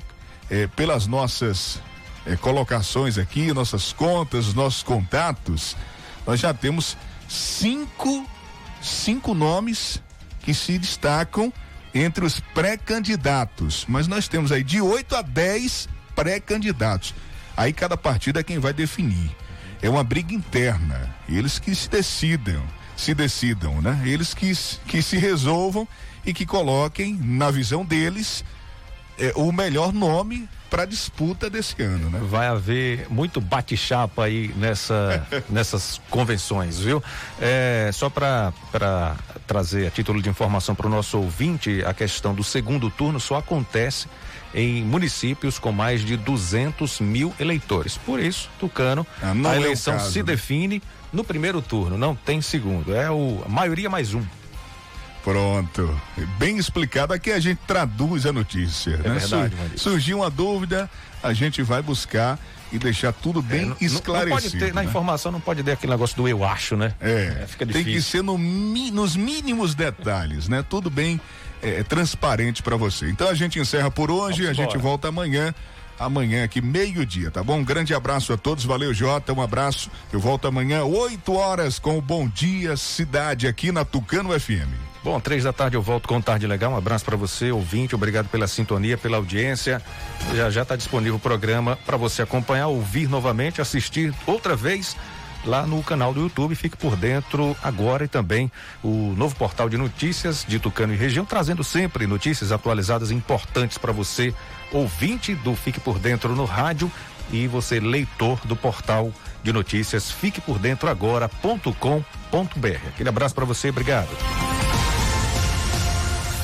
eh, pelas nossas eh, colocações aqui, nossas contas, nossos contatos, nós já temos cinco, cinco nomes que se destacam entre os pré-candidatos. Mas nós temos aí de 8 a 10 pré-candidatos. Aí cada partido é quem vai definir. É uma briga interna. Eles que se decidam, se decidam, né? Eles que, que se resolvam e que coloquem, na visão deles, é, o melhor nome para a disputa desse ano, né? Vai haver muito bate-chapa aí nessa, [laughs] nessas convenções, viu? É, só para trazer a título de informação para o nosso ouvinte, a questão do segundo turno só acontece em municípios com mais de 200 mil eleitores. Por isso, Tucano, ah, a é eleição é caso, se né? define no primeiro turno, não tem segundo. É o a maioria mais um. Pronto. Bem explicado. Aqui a gente traduz a notícia. É né? verdade, Sur Surgiu uma dúvida, a gente vai buscar e deixar tudo bem é, esclarecido. Não pode ter, né? na informação não pode ter aquele negócio do eu acho, né? É, é fica difícil. Tem que ser no, nos mínimos detalhes, né? Tudo bem é, transparente para você. Então a gente encerra por hoje, Vamos a embora. gente volta amanhã amanhã aqui, meio-dia, tá bom? Um grande abraço a todos, valeu Jota, um abraço. Eu volto amanhã, 8 horas, com o Bom Dia Cidade aqui na Tucano FM. Bom, três da tarde eu volto com Tarde Legal. Um abraço para você, ouvinte. Obrigado pela sintonia, pela audiência. Já já está disponível o programa para você acompanhar, ouvir novamente, assistir outra vez lá no canal do YouTube. Fique por dentro agora e também o novo portal de notícias de Tucano e região, trazendo sempre notícias atualizadas importantes para você, ouvinte do Fique por Dentro no rádio e você leitor do portal de notícias fique por dentro agora.com.br. Aquele abraço para você, obrigado.